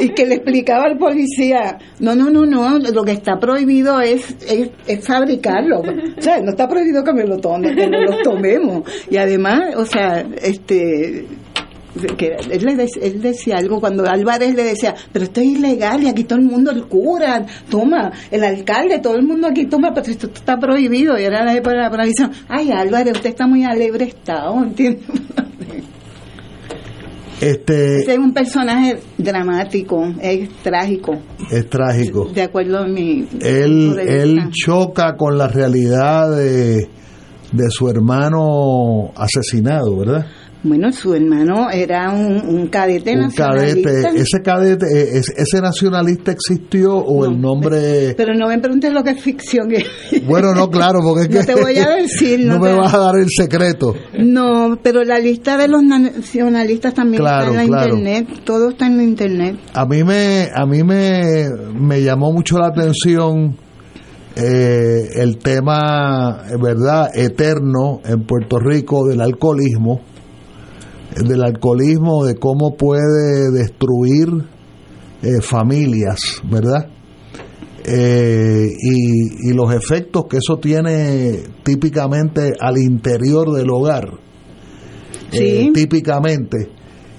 y que le explicaba al policía no no no no lo que está prohibido es es, es fabricarlo o sea no está prohibido que me lo tome que nos lo tomemos. Y además o sea este que él, le dec- él decía algo cuando Álvarez le decía, pero esto es ilegal y aquí todo el mundo, el cura, toma, el alcalde, todo el mundo aquí toma, pero esto está prohibido. Y era la época de la prohibición. Ay, Álvarez, usted está muy alegre estado, ¿entiendes?
Este
Ese es un personaje dramático, es trágico,
es trágico.
de acuerdo a mi...
Él,
de
él choca con la realidad de, de su hermano asesinado, ¿verdad?
Bueno, su hermano era un, un cadete
Un cadete.
nacionalista.
¿Ese cadete, eh, es- ese nacionalista existió o el nombre...
Pero no me preguntes lo que es ficción.
Bueno, no, claro, porque es
No
que
te voy a decir,
no,
no
me
te-
vas a dar el secreto.
No, pero la lista de los nacionalistas también
Claro,
está en la
claro.
internet, todo está en la internet.
A mí me, a mí me, me llamó mucho la atención eh, el tema, eh, ¿verdad?, eterno en Puerto Rico del alcoholismo, del alcoholismo, de cómo puede destruir eh, familias, ¿verdad? Eh, y, y los efectos que eso tiene típicamente al interior del hogar, eh, típicamente.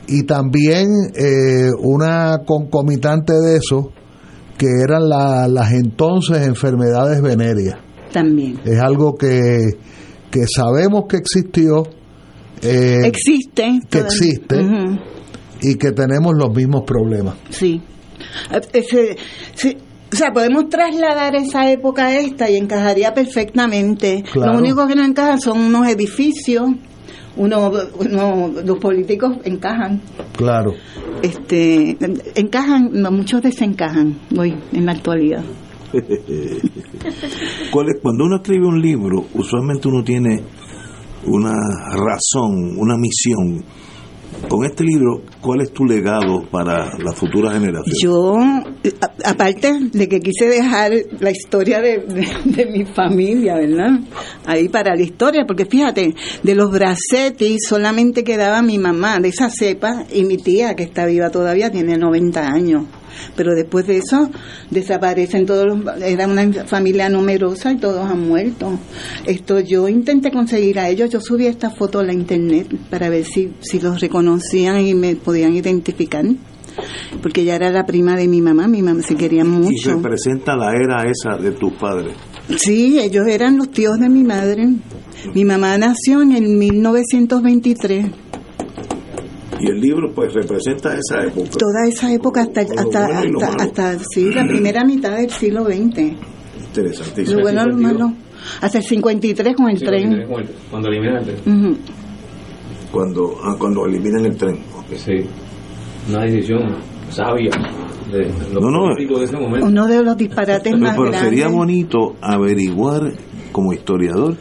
Y también eh, una concomitante de eso, que eran la- las entonces enfermedades venéreas.
También.
Es algo que, que sabemos que existió, eh,
Existe.
que existe y que tenemos los mismos problemas.
Sí. Eh, ese- sí, O sea, podemos trasladar esa época a esta y encajaría perfectamente.
Claro.
Lo único que no encaja son unos edificios, uno, uno- los políticos encajan.
Claro.
este encajan no, muchos desencajan hoy en la actualidad
¿Cuál es- Cuando uno escribe un libro, usualmente uno tiene una razón, una misión. Con este libro, ¿cuál es tu legado para la futura generación?
yo aparte de que quise dejar la historia de, de- de mi familia verdad ahí para la historia porque fíjate de los Bracetti solamente quedaba mi mamá de esa cepa y mi tía que está viva todavía tiene 90 años pero después de eso desaparecen todos los, era una familia numerosa y todos han muerto. Esto yo intenté conseguir a ellos. Yo subí esta foto a la internet para ver si, si los reconocían y me podían identificar porque ella era la prima de mi mamá. Mi mamá se querían
Y
mucho.
representa la era esa de tus padres.
sí ellos eran los tíos de mi madre. Mi mamá nació en el 1923
Y el libro, pues, representa esa época.
toda esa época hasta hasta
bueno
hasta, sí la primera mitad del siglo XX
Interesantísimo.
lo bueno lo malo hasta el 53 con el tren
Cuando eliminan el tren.
Cuando, ah, cuando eliminan el tren.
Sí. Una decisión sabia de los
No,
de ese momento.
uno de los disparates
Pero,
más
pero
grandes
sería bonito averiguar, como historiador,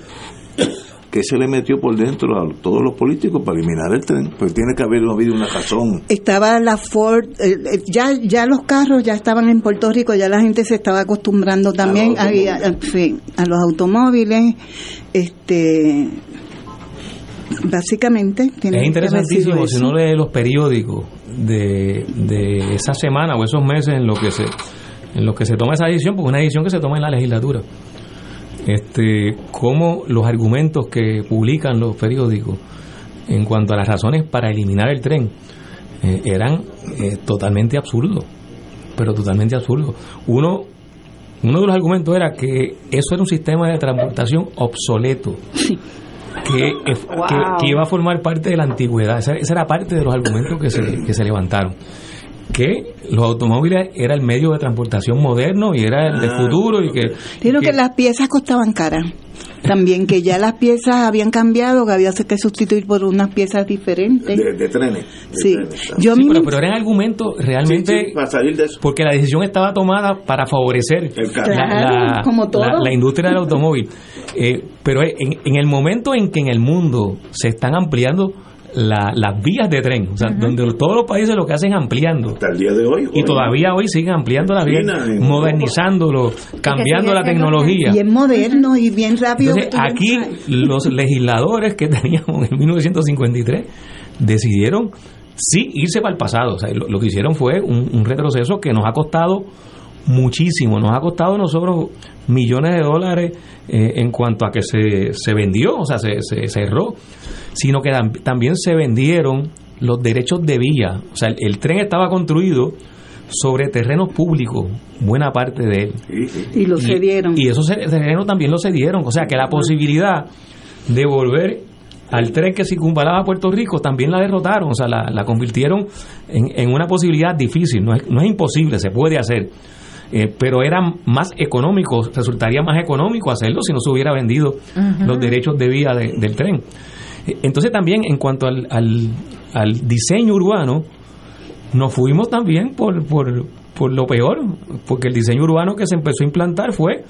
qué se le metió por dentro a todos los políticos para eliminar el tren. Pues tiene que haber habido una razón.
estaba la Ford, eh, eh, ya ya los carros ya estaban en Puerto Rico, ya la gente se estaba acostumbrando también
A los
eh, sí, a los automóviles, este básicamente tiene
Es
que
interesantísimo si uno lee los periódicos de, de esa semana o esos meses en los que se en los que se toma esa decisión, porque es una decisión que se toma en la legislatura. Este, cómo los argumentos que publican los periódicos en cuanto a las razones para eliminar el tren eh, eran eh, totalmente absurdos, pero totalmente absurdos. Uno uno de los argumentos era que eso era un sistema de transportación obsoleto. que, que, iba a formar parte de la antigüedad. Esa, era parte de los argumentos que se, que se levantaron. Que los automóviles era el medio de transportación moderno y era el de ah. futuro y que...
Digo que, las piezas costaban caras. También que ya las piezas habían cambiado, que había que sustituir por unas piezas diferentes.
De, trenes.
sí.
Yo pero, pero eran argumentos realmente... para salir de eso. Porque la decisión estaba tomada para favorecer la, la, industria del automóvil. Eh, pero en, en el momento en que en el mundo se están ampliando las vías de tren, o sea, donde todos los países lo que hacen es ampliando.
Hasta el día de hoy.
Y todavía hoy siguen ampliando las vías, modernizándolo, cambiando la tecnología.
Bien moderno y bien rápido.
aquí los legisladores que teníamos en 1953 decidieron sí irse para el pasado. O sea, lo, que hicieron fue un, retroceso que nos ha costado muchísimo, nos ha costado a nosotros millones de dólares eh, en cuanto a que se, se vendió, o sea, se, se cerró sino que también se vendieron los derechos de vía. O sea, el, tren estaba construido sobre terrenos públicos, buena parte de él.
Y lo cedieron.
Y, esos terrenos también lo cedieron. O sea, que la posibilidad de volver al tren que circunvalaba a Puerto Rico también la derrotaron, o sea, la, convirtieron en, una posibilidad difícil. No es, no es imposible, se puede hacer. Eh, pero era más económico, resultaría más económico hacerlo si no se hubiera vendido los derechos de vía del tren. Entonces también en cuanto al, al, diseño urbano, nos fuimos también por, por, por lo peor, porque el diseño urbano que se empezó a implantar fue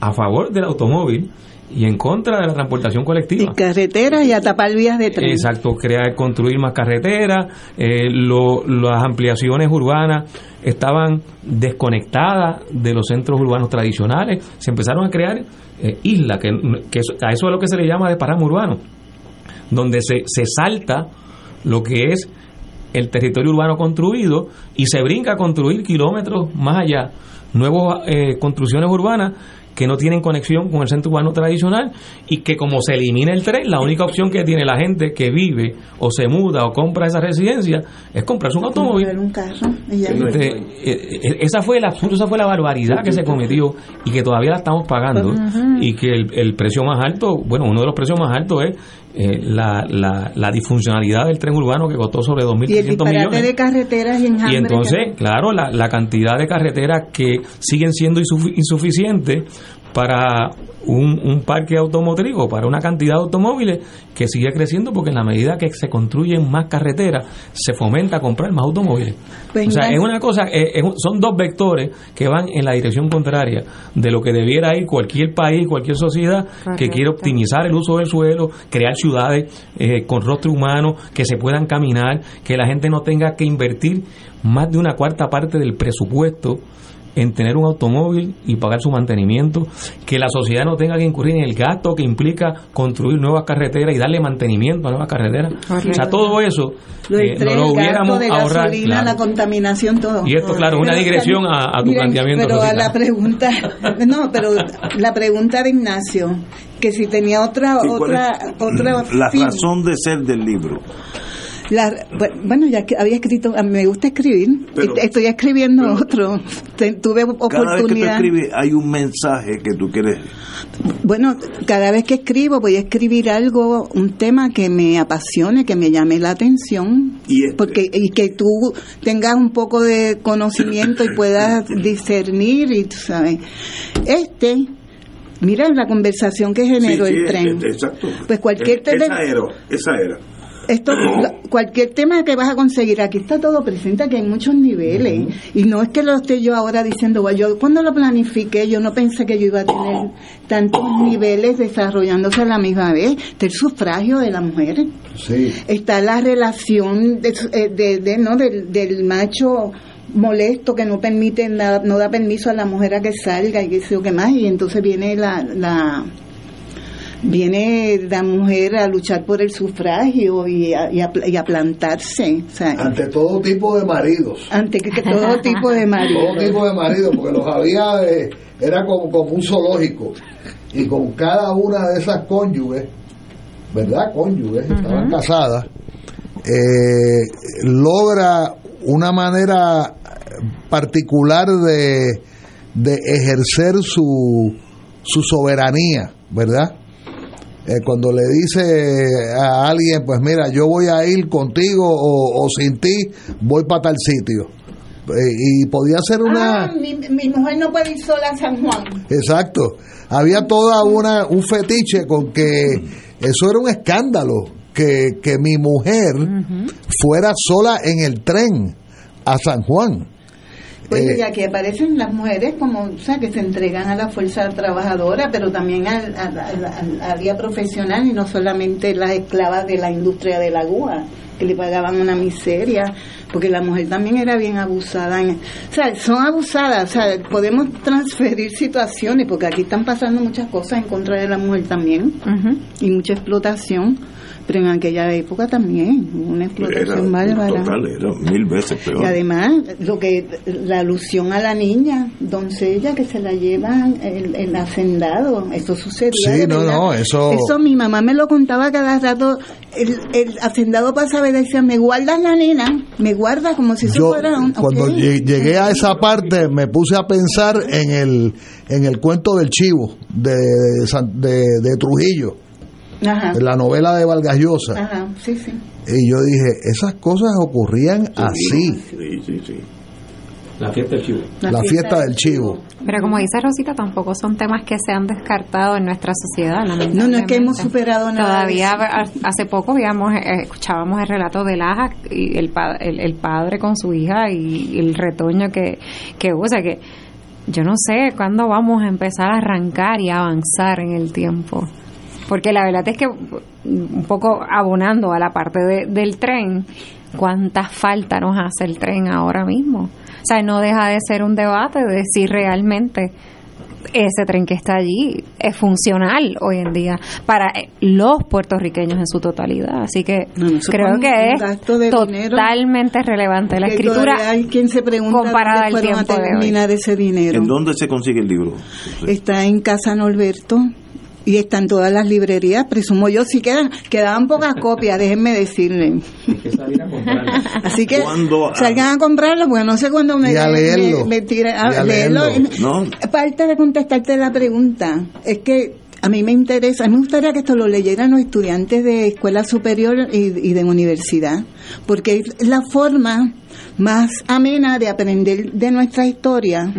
a favor del automóvil y en contra de la transportación colectiva.
Y carreteras y a tapar vías de tren.
Exacto, crear, construir más carreteras, eh, las ampliaciones urbanas estaban desconectadas de los centros urbanos tradicionales, se empezaron a crear eh, islas, que, que, a eso es lo que se le llama de paramo urbano donde se, se salta lo que es el territorio urbano construido y se brinca a construir kilómetros más allá, nuevas eh, construcciones urbanas que no tienen conexión con el centro urbano tradicional y que como se elimina el tren, la única opción que tiene la gente que vive o se muda o compra esa residencia es comprarse un automóvil.
Un carro,
este, eh, eh, esa fue la esa fue la barbaridad que se cometió y que todavía la estamos pagando y que el, el precio más alto, bueno, uno de los precios más altos es eh, la, la, la, disfuncionalidad del tren urbano que costó sobre 2.300 millones.
de carreteras y,
y entonces, claro, la, la cantidad de carreteras que siguen siendo insuficientes para un, un, parque automotriz o para una cantidad de automóviles que sigue creciendo porque en la medida que se construyen más carreteras se fomenta comprar más automóviles. o sea, es una cosa, son dos vectores que van en la dirección contraria de lo que debiera ir cualquier país, cualquier sociedad que quiere optimizar el uso del suelo, crear ciudades eh, con rostro humano, que se puedan caminar, que la gente no tenga que invertir más de una cuarta parte del presupuesto en tener un automóvil y pagar su mantenimiento, que la sociedad no tenga que incurrir en el gasto que implica construir nuevas carreteras y darle mantenimiento a nuevas carreteras. O sea, todo eso
lo eh, lo hubiéramos ahorrado. La contaminación, todo.
Y esto, claro, una digresión a, tu planteamiento.
Pero a la pregunta, no, pero la pregunta de Ignacio, que si tenía otra, otra, otra.
La razón de ser del libro.
La, bueno, ya había escrito, me gusta escribir, estoy escribiendo otro. Tuve oportunidad. Cada vez que tú
escribes, hay un mensaje que tú quieres.
Bueno, cada vez que escribo, voy a escribir algo, un tema que me apasione, que me llame la atención.
Y este.
porque Y que tú tengas un poco de conocimiento y puedas discernir, y tú sabes. Este Mira la conversación que generó el tren.
Exacto.
Pues cualquier
esa era, esa era
esto cualquier tema que vas a conseguir aquí está todo presente que hay muchos niveles. Y no es que lo esté yo ahora diciendo bueno, yo cuando lo planifiqué yo no pensé que yo iba a tener tantos niveles desarrollándose a la misma vez. Está el sufragio de la mujer. Está la relación de, eh, no del, del macho molesto que no permite no da permiso a la mujer a que salga y qué sé yo qué más. Y entonces viene la, la viene la mujer a luchar por el sufragio y a, y a, plantarse.
ante todo tipo de maridos.
Ante que, todo tipo de maridos.
todo tipo de maridos, porque los había, eh, era como, como un zoológico. Y con cada una de esas cónyuges, ¿verdad? Cónyuges, estaban casadas, eh, logra una manera particular de, de ejercer su, su soberanía, ¿verdad? Eh, cuando le dice a alguien, pues mira, yo voy a ir contigo o, sin ti, voy para tal sitio. Eh, y podía ser una...
Ah, mi, mi, mujer no puede ir sola a San Juan.
Exacto. Había toda una un fetiche con que eso era un escándalo, que, que mi mujer fuera sola en el tren a San Juan.
Pues eh, y aquí aparecen las mujeres como, o sea, que se entregan a la fuerza trabajadora, pero también al, área profesional y no solamente las esclavas de la industria de la agua, que le pagaban una miseria, porque la mujer también era bien abusada. o sea, son abusadas, o sea, podemos transferir situaciones, porque aquí están pasando muchas cosas en contra de la mujer también, y mucha explotación pero en aquella época también, una explotación bárbara.
Total, era mil veces peor.
Y además, lo que la alusión a la niña, doncella, que se la llevan el, hacendado, eso sucedía.
Sí, no, no, eso.
Eso mi mamá me lo contaba cada rato. El, el hacendado pasaba y decía, me guardas la nena, me guarda como si eso fuera un.
Cuando llegué a esa parte, me puse a pensar en el, en el cuento del chivo de, de, de Trujillo la novela de Vargas Llosa. Y yo dije, esas cosas ocurrían así.
La fiesta del chivo.
La, fiesta, del chivo.
Pero como dice Rosita, tampoco son temas que se han descartado en nuestra sociedad.
No, no es que hemos superado
nada. Todavía hace poco veíamos, eh, escuchábamos el relato de Laja y el, el, padre con su hija y el retoño que, que usa, que yo no sé cuándo vamos a empezar a arrancar y avanzar en el tiempo. Porque la verdad es que un poco abonando a la parte del tren, ¿cuánta falta nos hace el tren ahora mismo? O sea, no deja de ser un debate de si realmente ese tren que está allí es funcional hoy en día para los puertorriqueños en su totalidad. Así que creo que es totalmente relevante la escritura
hay quien se pregunta comparada al tiempo de ese dinero.
¿En dónde se consigue el libro?
Está en Casa Norberto y están todas las librerías, presumo yo, si quedan, quedaban pocas copias, déjenme decirle. Así que salgan a comprarlo, porque no sé cuándo me,
a leerlo. me,
a, leerlo. Parte de contestarte la pregunta, es que a mí me interesa, a mí me gustaría que esto lo leyeran los estudiantes de escuela superior y, de universidad, porque es la forma más amena de aprender de nuestra historia.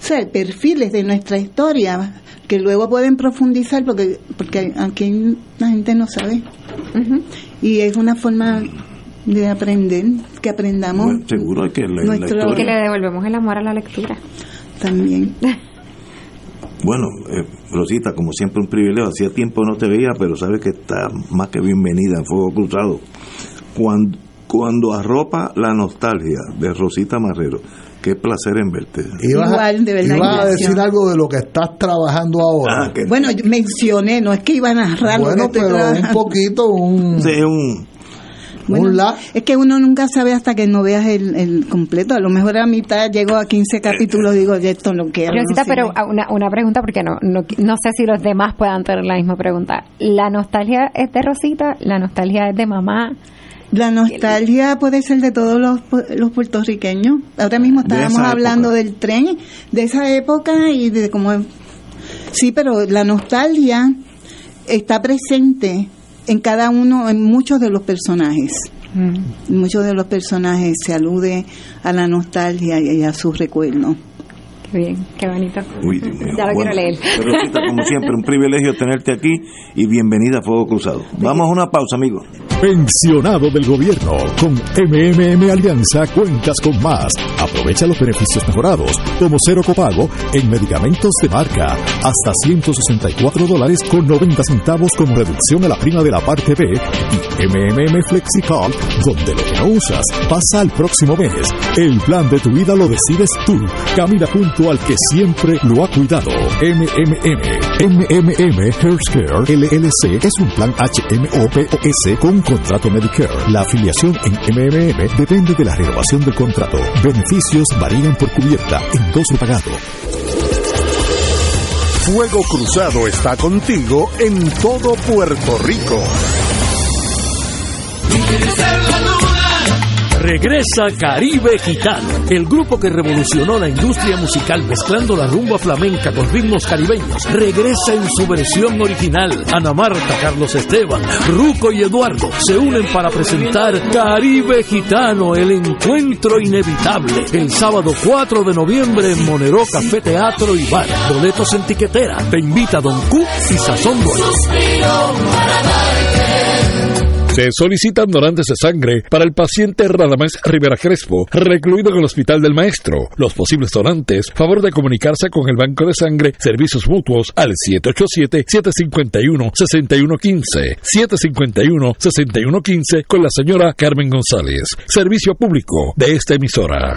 O sea, perfiles de nuestra historia, que luego pueden profundizar porque porque aquí la gente no sabe. Y es una forma de aprender que aprendamos
seguro que
nuestro, que le devolvemos el amor a la lectura.
también.
Bueno eh, Rosita como siempre un privilegio. Hacía tiempo no te veía pero sabes que está más que bienvenida en Fuego Cruzado. Cuando cuando arropa la nostalgia de Rosita Marrero Qué placer en verte.
Igual, de verdad.
Ibas a decir algo de lo que estás trabajando ahora.
Ah, bueno, mencioné, no es que iba a narrar
bueno,
lo que
pero un poquito, un...
Sí, un...
Es que uno nunca sabe hasta que no veas el, completo. A lo mejor a mitad llego a 15 capítulos digo, ya esto lo quiero.
pero una, una pregunta, porque no, no, no sé si los demás puedan tener la misma pregunta. ¿La nostalgia es de Rosita? ¿La nostalgia es de mamá?
La nostalgia puede ser de todos los, los puertorriqueños. Ahora mismo estábamos hablando del tren, de esa época y de cómo... Sí, pero la nostalgia está presente en cada uno, en muchos de los personajes. Mm. muchos de los personajes se alude a la nostalgia y a sus recuerdos
bien, qué bonito. ya lo quiero leer.
como siempre, un privilegio tenerte aquí y bienvenida a Fuego Cruzado. Vamos a una pausa, amigos.
Pensionado del gobierno. Con MMM Alianza cuentas con más. Aprovecha los beneficios mejorados, como cero copago en medicamentos de marca, hasta 164 dólares con 90 centavos como reducción a la prima de la parte B y MMM FlexiCard, donde lo que no usas pasa al próximo mes. El plan de tu vida lo decides tú. Camina junto al que siempre lo ha cuidado. MMM. MMM Healthcare LLC es un plan HMOPOS con contrato Medicare. La afiliación en MMM depende de la renovación del contrato. Beneficios varían por cubierta, endoso pagado.
Fuego Cruzado está contigo en todo Puerto Rico.
Regresa Caribe Gitano, el grupo que revolucionó la industria musical mezclando la rumba flamenca con ritmos caribeños. Regresa en su versión original. Ana Marta, Carlos Esteban, Ruco y Eduardo se unen para presentar Caribe Gitano, el encuentro inevitable. El sábado 4 de noviembre en Monero Café Teatro y Bar. Boletos en tiquetera. Te invita Don Q y Sazón
se solicitan donantes de sangre para el paciente Radamés Rivera Crespo, recluido en el Hospital del Maestro. Los posibles donantes, favor de comunicarse con el Banco de Sangre Servicios Mutuos al 787-751-6115. 751-6115 con la señora Carmen González. Servicio público de esta emisora.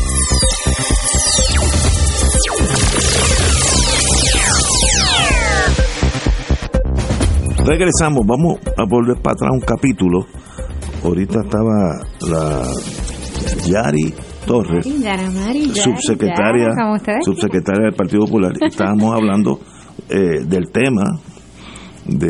Regresamos, vamos a volver para atrás un capítulo. Ahorita estaba la Yari Torres, subsecretaria, subsecretaria del Partido Popular. Estábamos hablando eh, del tema de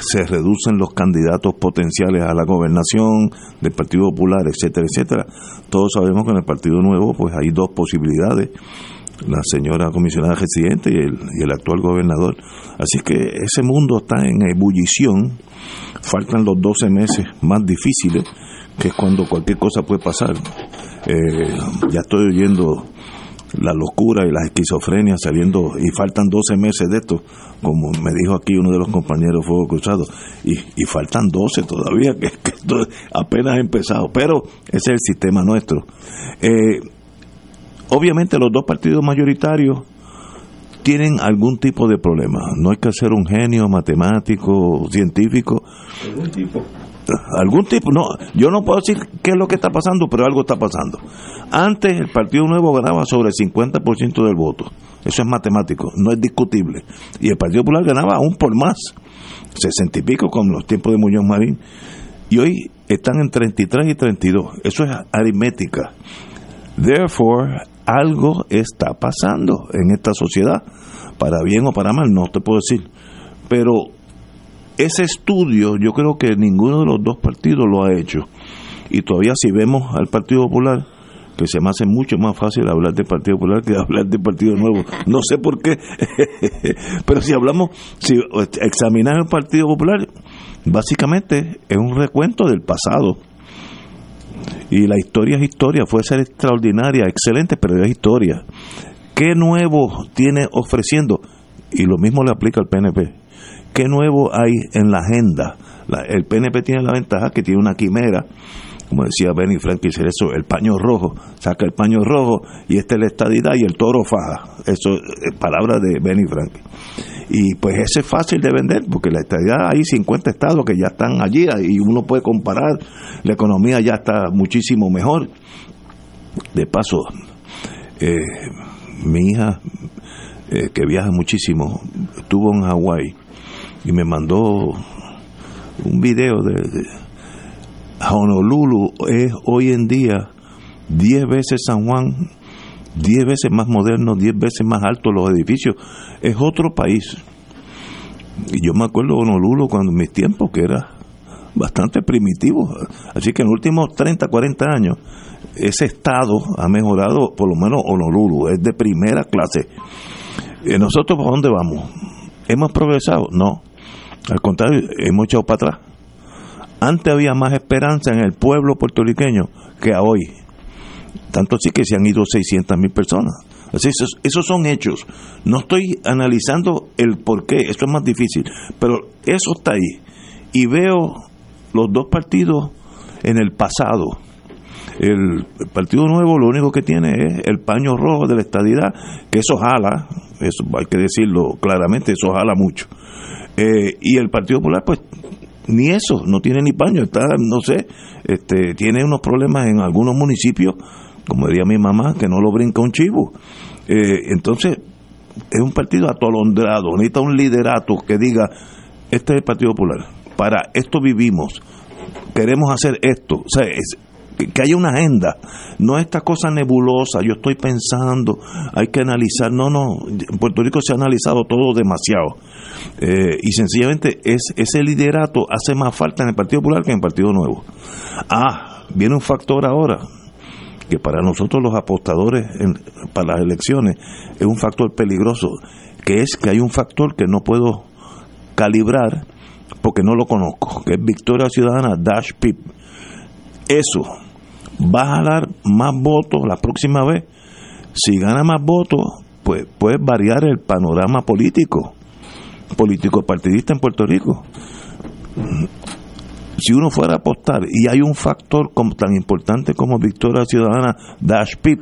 se reducen los candidatos potenciales a la gobernación del Partido Popular, etcétera, etcétera. Todos sabemos que en el Partido Nuevo pues hay dos posibilidades la señora comisionada residente y el, el actual gobernador. Así que ese mundo está en ebullición. Faltan los 12 meses más difíciles, que es cuando cualquier cosa puede pasar. Eh, ya estoy oyendo la locura y la esquizofrenia saliendo y faltan 12 meses de esto, como me dijo aquí uno de los compañeros Fuego Cruzado, y, y faltan 12 todavía, que, que esto apenas ha empezado, pero ese es el sistema nuestro. Eh, obviamente los dos partidos mayoritarios tienen algún tipo de problema. No hay que ser un genio matemático, científico. ¿Algún tipo? Algún tipo, no, yo no puedo decir qué es lo que está pasando, pero algo está pasando. Antes el Partido Nuevo ganaba sobre el 50% del voto. Eso es matemático, no es discutible. Y el Partido Popular ganaba aún por más, 60 y pico con los tiempos de Muñoz Marín. Y hoy están en 33 y 32. Eso es aritmética. Therefore, algo está pasando en esta sociedad, para bien o para mal, no te puedo decir. Pero ese estudio yo creo que ninguno de los dos partidos lo ha hecho. Y todavía si vemos al Partido Popular, que se me hace mucho más fácil hablar del Partido Popular que hablar del Partido Nuevo. No sé por qué. Pero si hablamos, si examinamos el Partido Popular, básicamente es un recuento del pasado y la historia es historia, puede ser extraordinaria, excelente, pero es historia. ¿Qué nuevo tiene ofreciendo? Y lo mismo le aplica al PNP. ¿Qué nuevo hay en la agenda? el PNP tiene la ventaja que tiene una quimera, como decía Benny Frank, eso, el paño rojo, saca el paño rojo y esta es la estadidad y el toro faja. Eso es palabra de Benny Frank. Y pues ese es fácil de vender, porque la estadidad hay 50 estados que ya están allí y uno puede comparar, la economía ya está muchísimo mejor. De paso, eh, mi hija, eh, que viaja muchísimo, estuvo en Hawái y me mandó un video de, de Honolulu es hoy en día 10 veces San Juan 10 veces más moderno, 10 veces más alto los edificios. Es otro país. Y yo me acuerdo de Honolulu cuando en mis tiempos, que era bastante primitivo. Así que en los últimos 30, 40 años, ese estado ha mejorado, por lo menos Honolulu, es de primera clase. ¿Y nosotros para dónde vamos? ¿Hemos progresado? No. Al contrario, hemos echado para atrás. Antes había más esperanza en el pueblo puertorriqueño que a hoy. Tanto así que se han ido 600 mil personas. esos, esos son hechos. No estoy analizando el por qué, eso es más difícil, pero eso está ahí. Y veo los dos partidos en el pasado. El, Partido Nuevo lo único que tiene es el paño rojo de la estadidad, que eso jala, eso hay que decirlo claramente, eso jala mucho. Eh, y el Partido Popular, pues, ni eso, no tiene ni paño, está, no sé, este, tiene unos problemas en algunos municipios, como diría mi mamá, que no lo brinca un chivo. Eh, entonces, es un partido atolondrado, necesita un liderato que diga, este es el Partido Popular, para esto vivimos, queremos hacer esto, o sea, que haya una agenda, no esta cosa nebulosa, yo estoy pensando, hay que analizar, no, no, en Puerto Rico se ha analizado todo demasiado, eh, y sencillamente es, ese liderato hace más falta en el Partido Popular que en el Partido Nuevo. Ah, viene un factor ahora, que para nosotros los apostadores para las elecciones es un factor peligroso, que es que hay un factor que no puedo calibrar porque no lo conozco, que es Victoria Ciudadana Dash PIP. Eso va a dar más votos la próxima vez. Si gana más votos, pues puede variar el panorama político, político partidista en Puerto Rico si uno fuera a apostar y hay un factor tan importante como Victoria Ciudadana Dash PIP,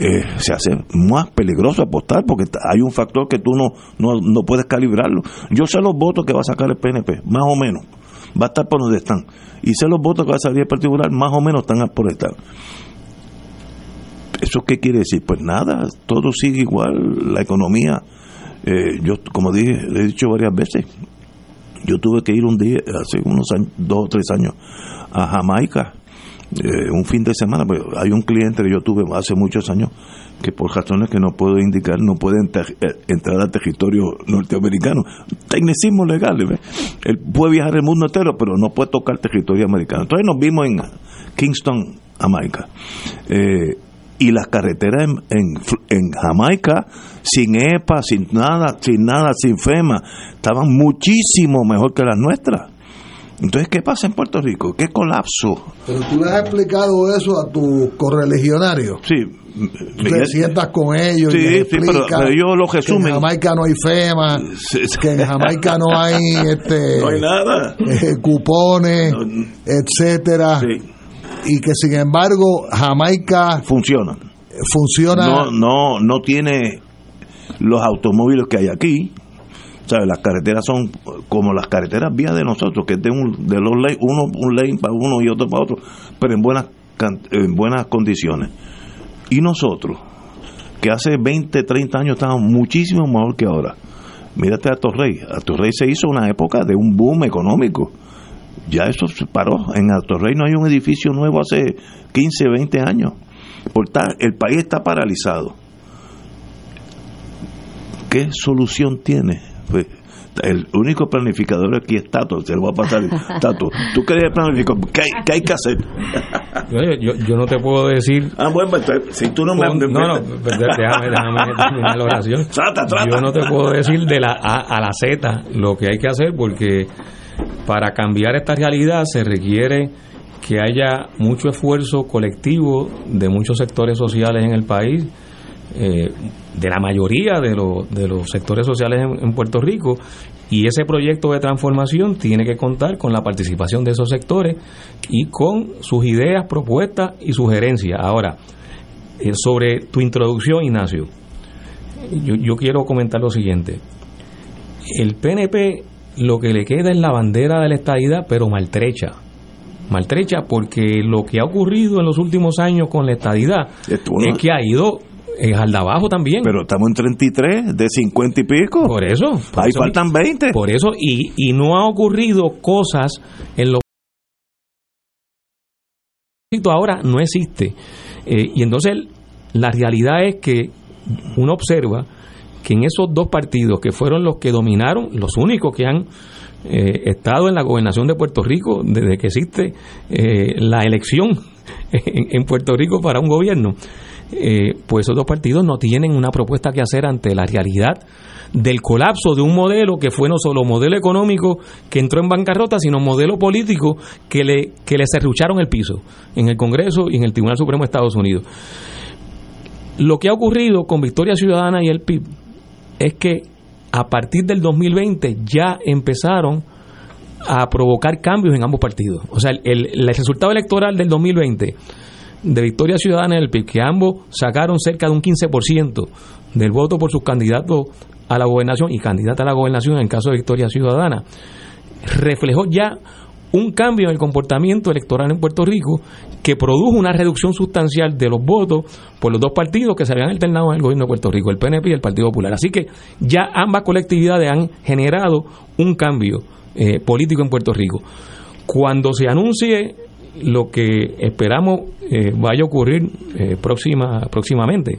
eh, se hace más peligroso apostar porque hay un factor que tú no, no, puedes calibrarlo. Yo sé los votos que va a sacar el PNP, más o menos. Va a estar por donde están. Y sé los votos que va a salir el particular, más o menos están por estar. ¿Eso qué quiere decir? Pues nada, todo sigue igual, la economía. Eh, yo, como dije, he dicho varias veces, yo tuve que ir un día, hace unos años, dos o tres años, a Jamaica, eh, un fin de semana, pues hay un cliente que yo tuve hace muchos años que por razones que no puedo indicar no puede eh, entrar al territorio norteamericano. Tecnicismo legal, él puede viajar el mundo entero, pero no puede tocar territorio americano. Entonces nos vimos en Kingston, Jamaica. Eh, y las carreteras en, en, Jamaica, sin EPA, sin nada, sin nada, sin FEMA, estaban muchísimo mejor que las nuestras. Entonces, ¿qué pasa en Puerto Rico? ¿Qué colapso?
Pero tú le has explicado eso a tus correligionarios.
Sí.
Te sientas con ellos
sí, y sí, pero, yo lo resumen.
Que en Jamaica no hay FEMA, que en Jamaica no hay este
no hay nada.
Eh, cupones, etcétera. Sí y que sin embargo Jamaica
funciona.
Funciona.
No, no, no tiene los automóviles que hay aquí. ¿Sabes? Las carreteras son como las carreteras vías de nosotros, que de, un, de los uno un lane para uno y otro para otro, pero en buenas, en buenas condiciones. Y nosotros, que hace 20, 30 años estábamos muchísimo mejor que ahora. Mírate a Torrey. A Torrey se hizo una época de un boom económico ya eso se paró. En Alto Rey no hay un edificio nuevo hace 15, 20 años. El país está paralizado. ¿Qué solución tiene? Pues, el único planificador aquí es Tato, se lo va a pasar. Tato, tú querías planificar, ¿qué hay, ¿qué hay que hacer?
yo, yo, no te puedo decir.
Ah, bueno, pues, si tú no me.
No, no, pues, déjame, déjame terminar la oración. Yo no te puedo decir de la A a la Z lo que hay que hacer porque para cambiar esta realidad se requiere que haya mucho esfuerzo colectivo de muchos sectores sociales en el país, eh, de la mayoría de, de los sectores sociales en, Puerto Rico, y ese proyecto de transformación tiene que contar con la participación de esos sectores y con sus ideas, propuestas y sugerencias. Ahora, eh, sobre tu introducción, Ignacio, yo, yo quiero comentar lo siguiente. El PNP lo que le queda es la bandera de la estadidad, pero maltrecha. Maltrecha porque lo que ha ocurrido en los últimos años con la estadidad es que ha ido en abajo también.
Pero estamos en 33 de 50 y pico.
Por eso.
Ahí faltan 20.
Por eso, y, y no ha ocurrido cosas en lo ahora no existe. Eh, y entonces la realidad es que uno observa que en esos dos partidos que fueron los que dominaron, los únicos que han eh, estado en la gobernación de Puerto Rico desde que existe eh, la elección en, Puerto Rico para un gobierno, eh, pues esos dos partidos no tienen una propuesta que hacer ante la realidad del colapso de un modelo que fue no solo modelo económico que entró en bancarrota, sino modelo político que le, que le cerrucharon el piso en el Congreso y en el Tribunal Supremo de Estados Unidos. Lo que ha ocurrido con Victoria Ciudadana y el PIB es que a partir del 2020 ya empezaron a provocar cambios en ambos partidos. O sea, el, resultado electoral del 2020 de Victoria Ciudadana y el PIB, que ambos sacaron cerca de un 15% del voto por sus candidatos a la gobernación y candidata a la gobernación en caso de Victoria Ciudadana, reflejó ya un cambio en el comportamiento electoral en Puerto Rico que produjo una reducción sustancial de los votos por los dos partidos que se habían alternado en el gobierno de Puerto Rico, el PNP y el Partido Popular. Así que ya ambas colectividades han generado un cambio eh, político en Puerto Rico. Cuando se anuncie lo que esperamos eh, vaya a ocurrir eh, próxima, próximamente.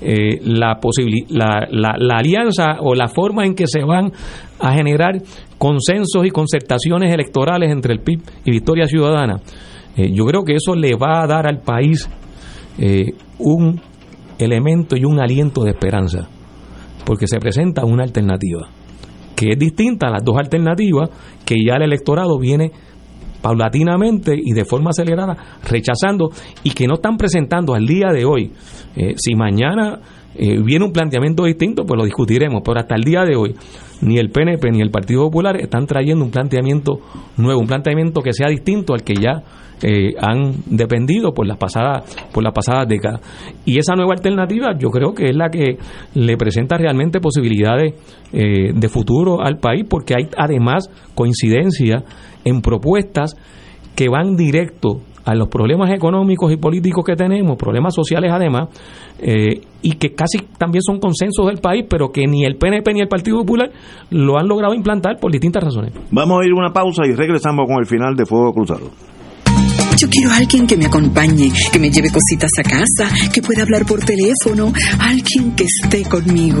la, la, la, la, alianza o la forma en que se van a generar consensos y concertaciones electorales entre el PIB y Victoria Ciudadana, yo creo que eso le va a dar al país un elemento y un aliento de esperanza, porque se presenta una alternativa que es distinta a las dos alternativas que ya el electorado viene paulatinamente y de forma acelerada rechazando y que no están presentando al día de hoy. Eh, si mañana eh, viene un planteamiento distinto, pues lo discutiremos, pero hasta el día de hoy ni el PNP ni el Partido Popular están trayendo un planteamiento nuevo, un planteamiento que sea distinto al que ya eh, han dependido por las pasadas por las pasadas décadas y esa nueva alternativa yo creo que es la que le presenta realmente posibilidades de futuro al país porque hay además coincidencia en propuestas que van directo a los problemas económicos y políticos que tenemos, problemas sociales además, eh, y que casi también son consensos del país, pero que ni el PNP ni el Partido Popular lo han logrado implantar por distintas razones.
Vamos a ir a una pausa y regresamos con el final de Fuego Cruzado.
Yo quiero a alguien que me acompañe, que me lleve cositas a casa, que pueda hablar por teléfono, alguien que esté conmigo.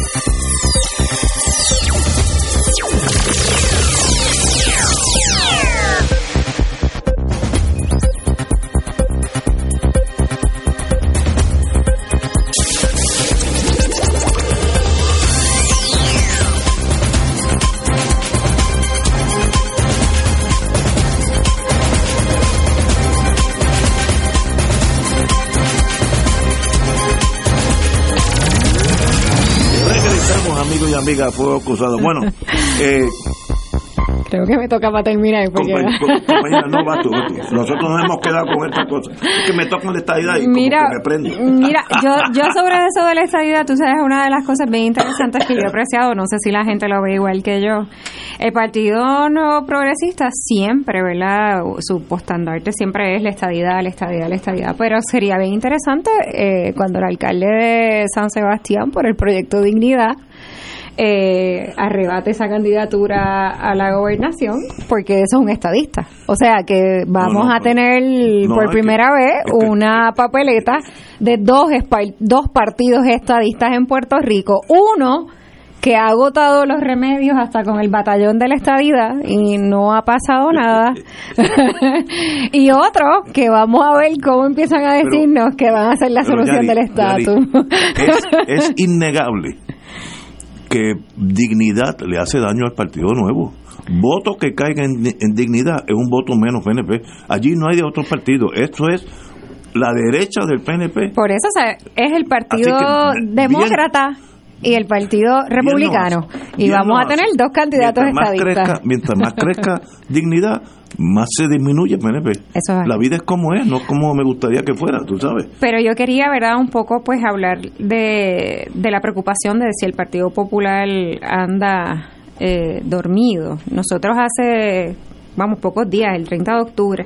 Amiga Fuego Cruzado. Bueno, eh,
Creo que me toca para terminar. Porque...
no, va tú, Nosotros nos hemos quedado con esta cosa. Es que me toca la estadidad y mira, me prende.
Mira, yo, yo sobre eso de la estadidad, tú sabes, una de las cosas bien interesantes que yo he apreciado, no sé si la gente lo ve igual que yo. El Partido Nuevo Progresista siempre, ¿verdad? Su postandarte siempre es la estadidad, la estadidad, la estadidad. Pero sería bien interesante eh, cuando el alcalde de San Sebastián, por el proyecto Dignidad, eh, arrebate esa candidatura a la gobernación, porque eso es un estadista. O sea que vamos a tener por primera vez una papeleta de dos, dos partidos estadistas en Puerto Rico. Uno que ha agotado los remedios hasta con el batallón de la estadidad y no ha pasado nada. y otro que vamos a ver cómo empiezan a decirnos que van a ser la solución del estatus.
es, innegable que dignidad le hace daño al Partido Nuevo. Voto que caiga en, dignidad es un voto menos PNP. Allí no hay de otro partido. Esto es la derecha del PNP.
Por eso es el Partido Demócrata y el Partido Republicano. y vamos a tener dos candidatos estadistas.
mientras más crezca dignidad, más se disminuye el PNP. La vida es como es, no como me gustaría que fuera, tú sabes.
Pero yo quería, ¿verdad?, un poco pues hablar de, de la preocupación de si el Partido Popular anda eh, dormido. Nosotros hace, vamos, pocos días, el 30 de octubre,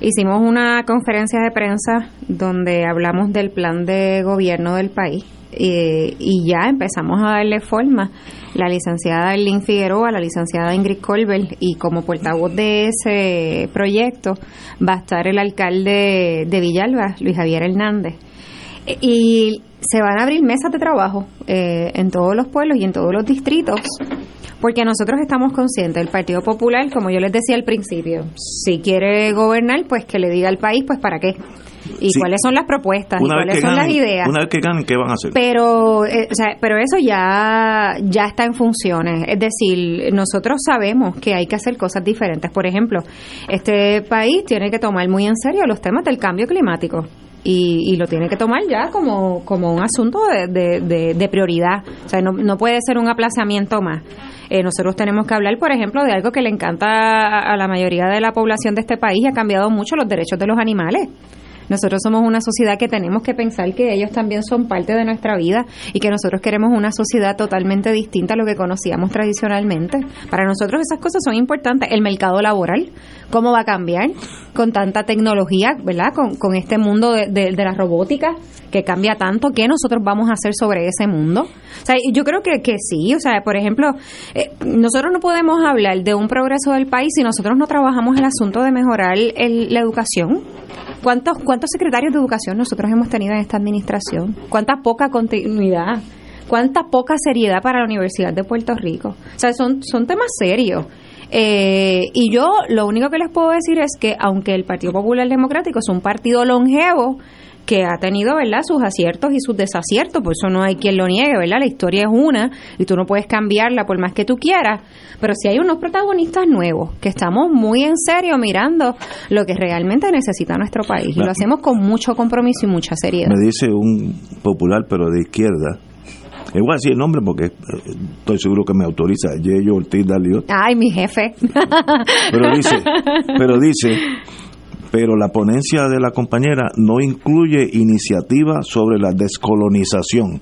hicimos una conferencia de prensa donde hablamos del plan de gobierno del país y ya empezamos a darle forma. La licenciada Lynn Figueroa, la licenciada Ingrid Colbert y como portavoz de ese proyecto va a estar el alcalde de Villalba, Luis Javier Hernández. E, y se van a abrir mesas de trabajo eh, en todos los pueblos y en todos los distritos porque nosotros estamos conscientes, el Partido Popular, como yo les decía al principio, si quiere gobernar, pues que le diga al país, pues para qué y cuáles son las propuestas y cuáles son las ideas.
Una vez que ganen, ¿qué van a hacer?
Pero, eh, o sea, pero eso ya, ya está en funciones. Es decir, nosotros sabemos que hay que hacer cosas diferentes. Por ejemplo, este país tiene que tomar muy en serio los temas del cambio climático. Y, y, lo tiene que tomar ya como, como un asunto de, de, prioridad. O sea, no, no, puede ser un aplazamiento más. Eh, nosotros tenemos que hablar, por ejemplo, de algo que le encanta a, a la mayoría de la población de este país y ha cambiado mucho los derechos de los animales. Nosotros somos una sociedad que tenemos que pensar que ellos también son parte de nuestra vida y que nosotros queremos una sociedad totalmente distinta a lo que conocíamos tradicionalmente. Para nosotros esas cosas son importantes. El mercado laboral, cómo va a cambiar con tanta tecnología, ¿verdad? Con, con este mundo de, de, la robótica que cambia tanto, ¿qué nosotros vamos a hacer sobre ese mundo? O sea, yo creo que, que sí, o sea, por ejemplo, eh, nosotros no podemos hablar de un progreso del país si nosotros no trabajamos el asunto de mejorar el, la educación. ¿Cuántos, ¿Cuántos secretarios de educación nosotros hemos tenido en esta administración? ¿Cuánta poca continuidad? ¿Cuánta poca seriedad para la Universidad de Puerto Rico? O sea, son, son temas serios. Eh, y yo lo único que les puedo decir es que aunque el Partido Popular Democrático es un partido longevo, que ha tenido, ¿verdad?, sus aciertos y sus desaciertos, por eso no hay quien lo niegue, ¿verdad? La historia es una y tú no puedes cambiarla por más que tú quieras, pero si hay unos protagonistas nuevos que estamos muy en serio mirando lo que realmente necesita nuestro país y lo hacemos con mucho compromiso y mucha seriedad.
Me dice un popular, pero de izquierda, Igual así el nombre porque eh, estoy seguro que me autoriza Yeyo Ortiz Daliot.
Ay, mi jefe.
Pero dice, pero dice pero la ponencia de la compañera no incluye iniciativas sobre la descolonización.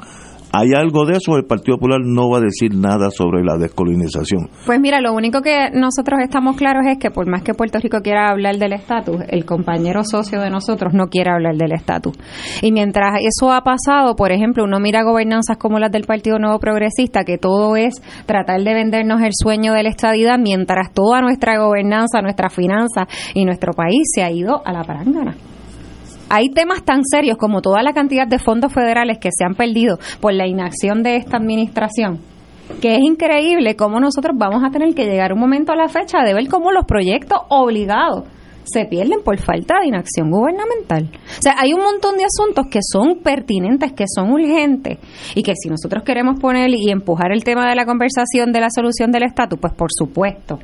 ¿Hay algo de eso? El Partido Popular no va a decir nada sobre la descolonización.
Pues mira, lo único que nosotros estamos claros es que por más que Puerto Rico quiera hablar del estatus, el compañero socio de nosotros no quiere hablar del estatus. Y mientras eso ha pasado, por ejemplo, uno mira gobernanzas como las del Partido Nuevo Progresista, que todo es tratar de vendernos el sueño de la estadidad, mientras toda nuestra gobernanza, nuestra finanza y nuestro país se ha ido a la parángana hay temas tan serios como toda la cantidad de fondos federales que se han perdido por la inacción de esta administración que es increíble cómo nosotros vamos a tener que llegar un momento a la fecha de ver cómo los proyectos obligados se pierden por falta de inacción gubernamental. O sea, hay un montón de asuntos que son pertinentes, que son urgentes y que si nosotros queremos poner y empujar el tema de la conversación de la solución del estatus, pues por supuesto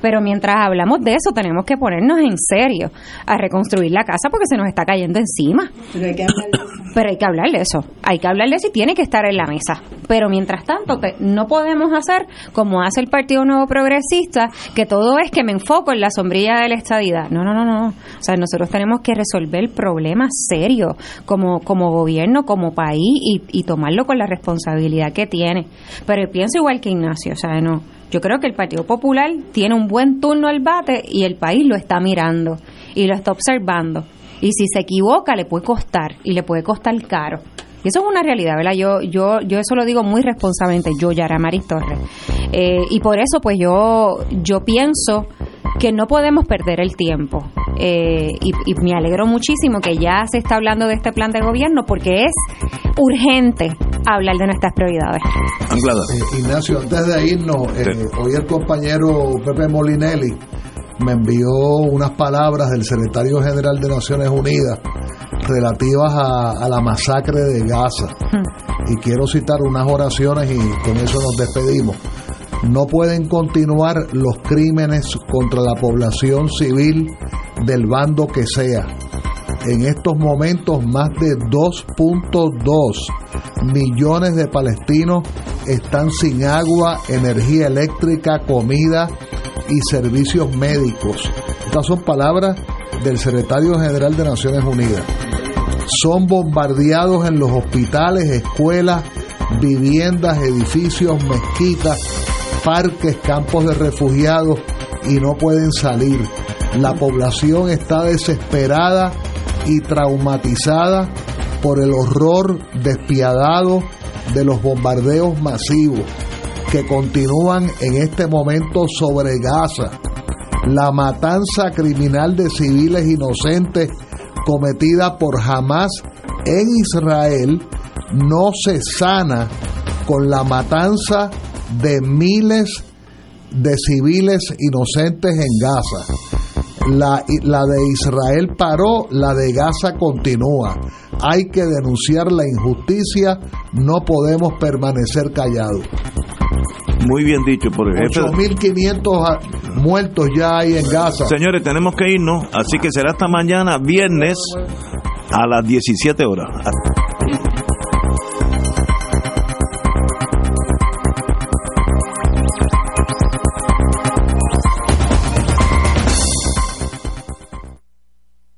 pero mientras hablamos de eso, tenemos que ponernos en serio a reconstruir la casa porque se nos está cayendo encima. Pero hay que hablar de eso. Pero hay que hablar de eso. Hay que hablar de eso y tiene que estar en la mesa. Pero mientras tanto, no podemos hacer como hace el Partido Nuevo Progresista, que todo es que me enfoco en la sombrilla de la estadidad. No, no, no, no. O sea, nosotros tenemos que resolver problemas serios como, como gobierno, como país y, y tomarlo con la responsabilidad que tiene. Pero pienso igual que Ignacio, o sea, no yo creo que el Partido Popular tiene un buen turno al bate y el país lo está mirando y lo está observando. Y si se equivoca, le puede costar y le puede costar caro. Y eso es una realidad, ¿verdad? Yo, yo, yo eso lo digo muy responsablemente, yo, Yara Maris Torres. Eh, y por eso, pues yo, yo pienso que no podemos perder el tiempo. Eh, y, me alegro muchísimo que ya se está hablando de este plan de gobierno porque es urgente hablar de nuestras prioridades.
Eh, Ignacio, antes de irnos, hoy el compañero Pepe Molinelli me envió unas palabras del secretario general de Naciones Unidas relativas a, la masacre de Gaza. Y quiero citar unas oraciones y con eso nos despedimos. No pueden continuar los crímenes contra la población civil del bando que sea. En estos momentos más de 2.2 millones de palestinos están sin agua, energía eléctrica, comida y servicios médicos. Estas son palabras del secretario general de Naciones Unidas. Son bombardeados en los hospitales, escuelas, viviendas, edificios, mezquitas, parques, campos de refugiados y no pueden salir. La población está desesperada y traumatizada por el horror despiadado de los bombardeos masivos que continúan en este momento sobre Gaza. La matanza criminal de civiles inocentes cometida por Hamas en Israel no se sana con la matanza de miles de civiles inocentes en Gaza. La, la, de Israel paró, la de Gaza continúa. Hay que denunciar la injusticia, no podemos permanecer callados.
Muy bien dicho por el jefe.
8.500 muertos ya hay en Gaza.
Señores, tenemos que irnos, así que será hasta mañana, viernes, a las 17 horas.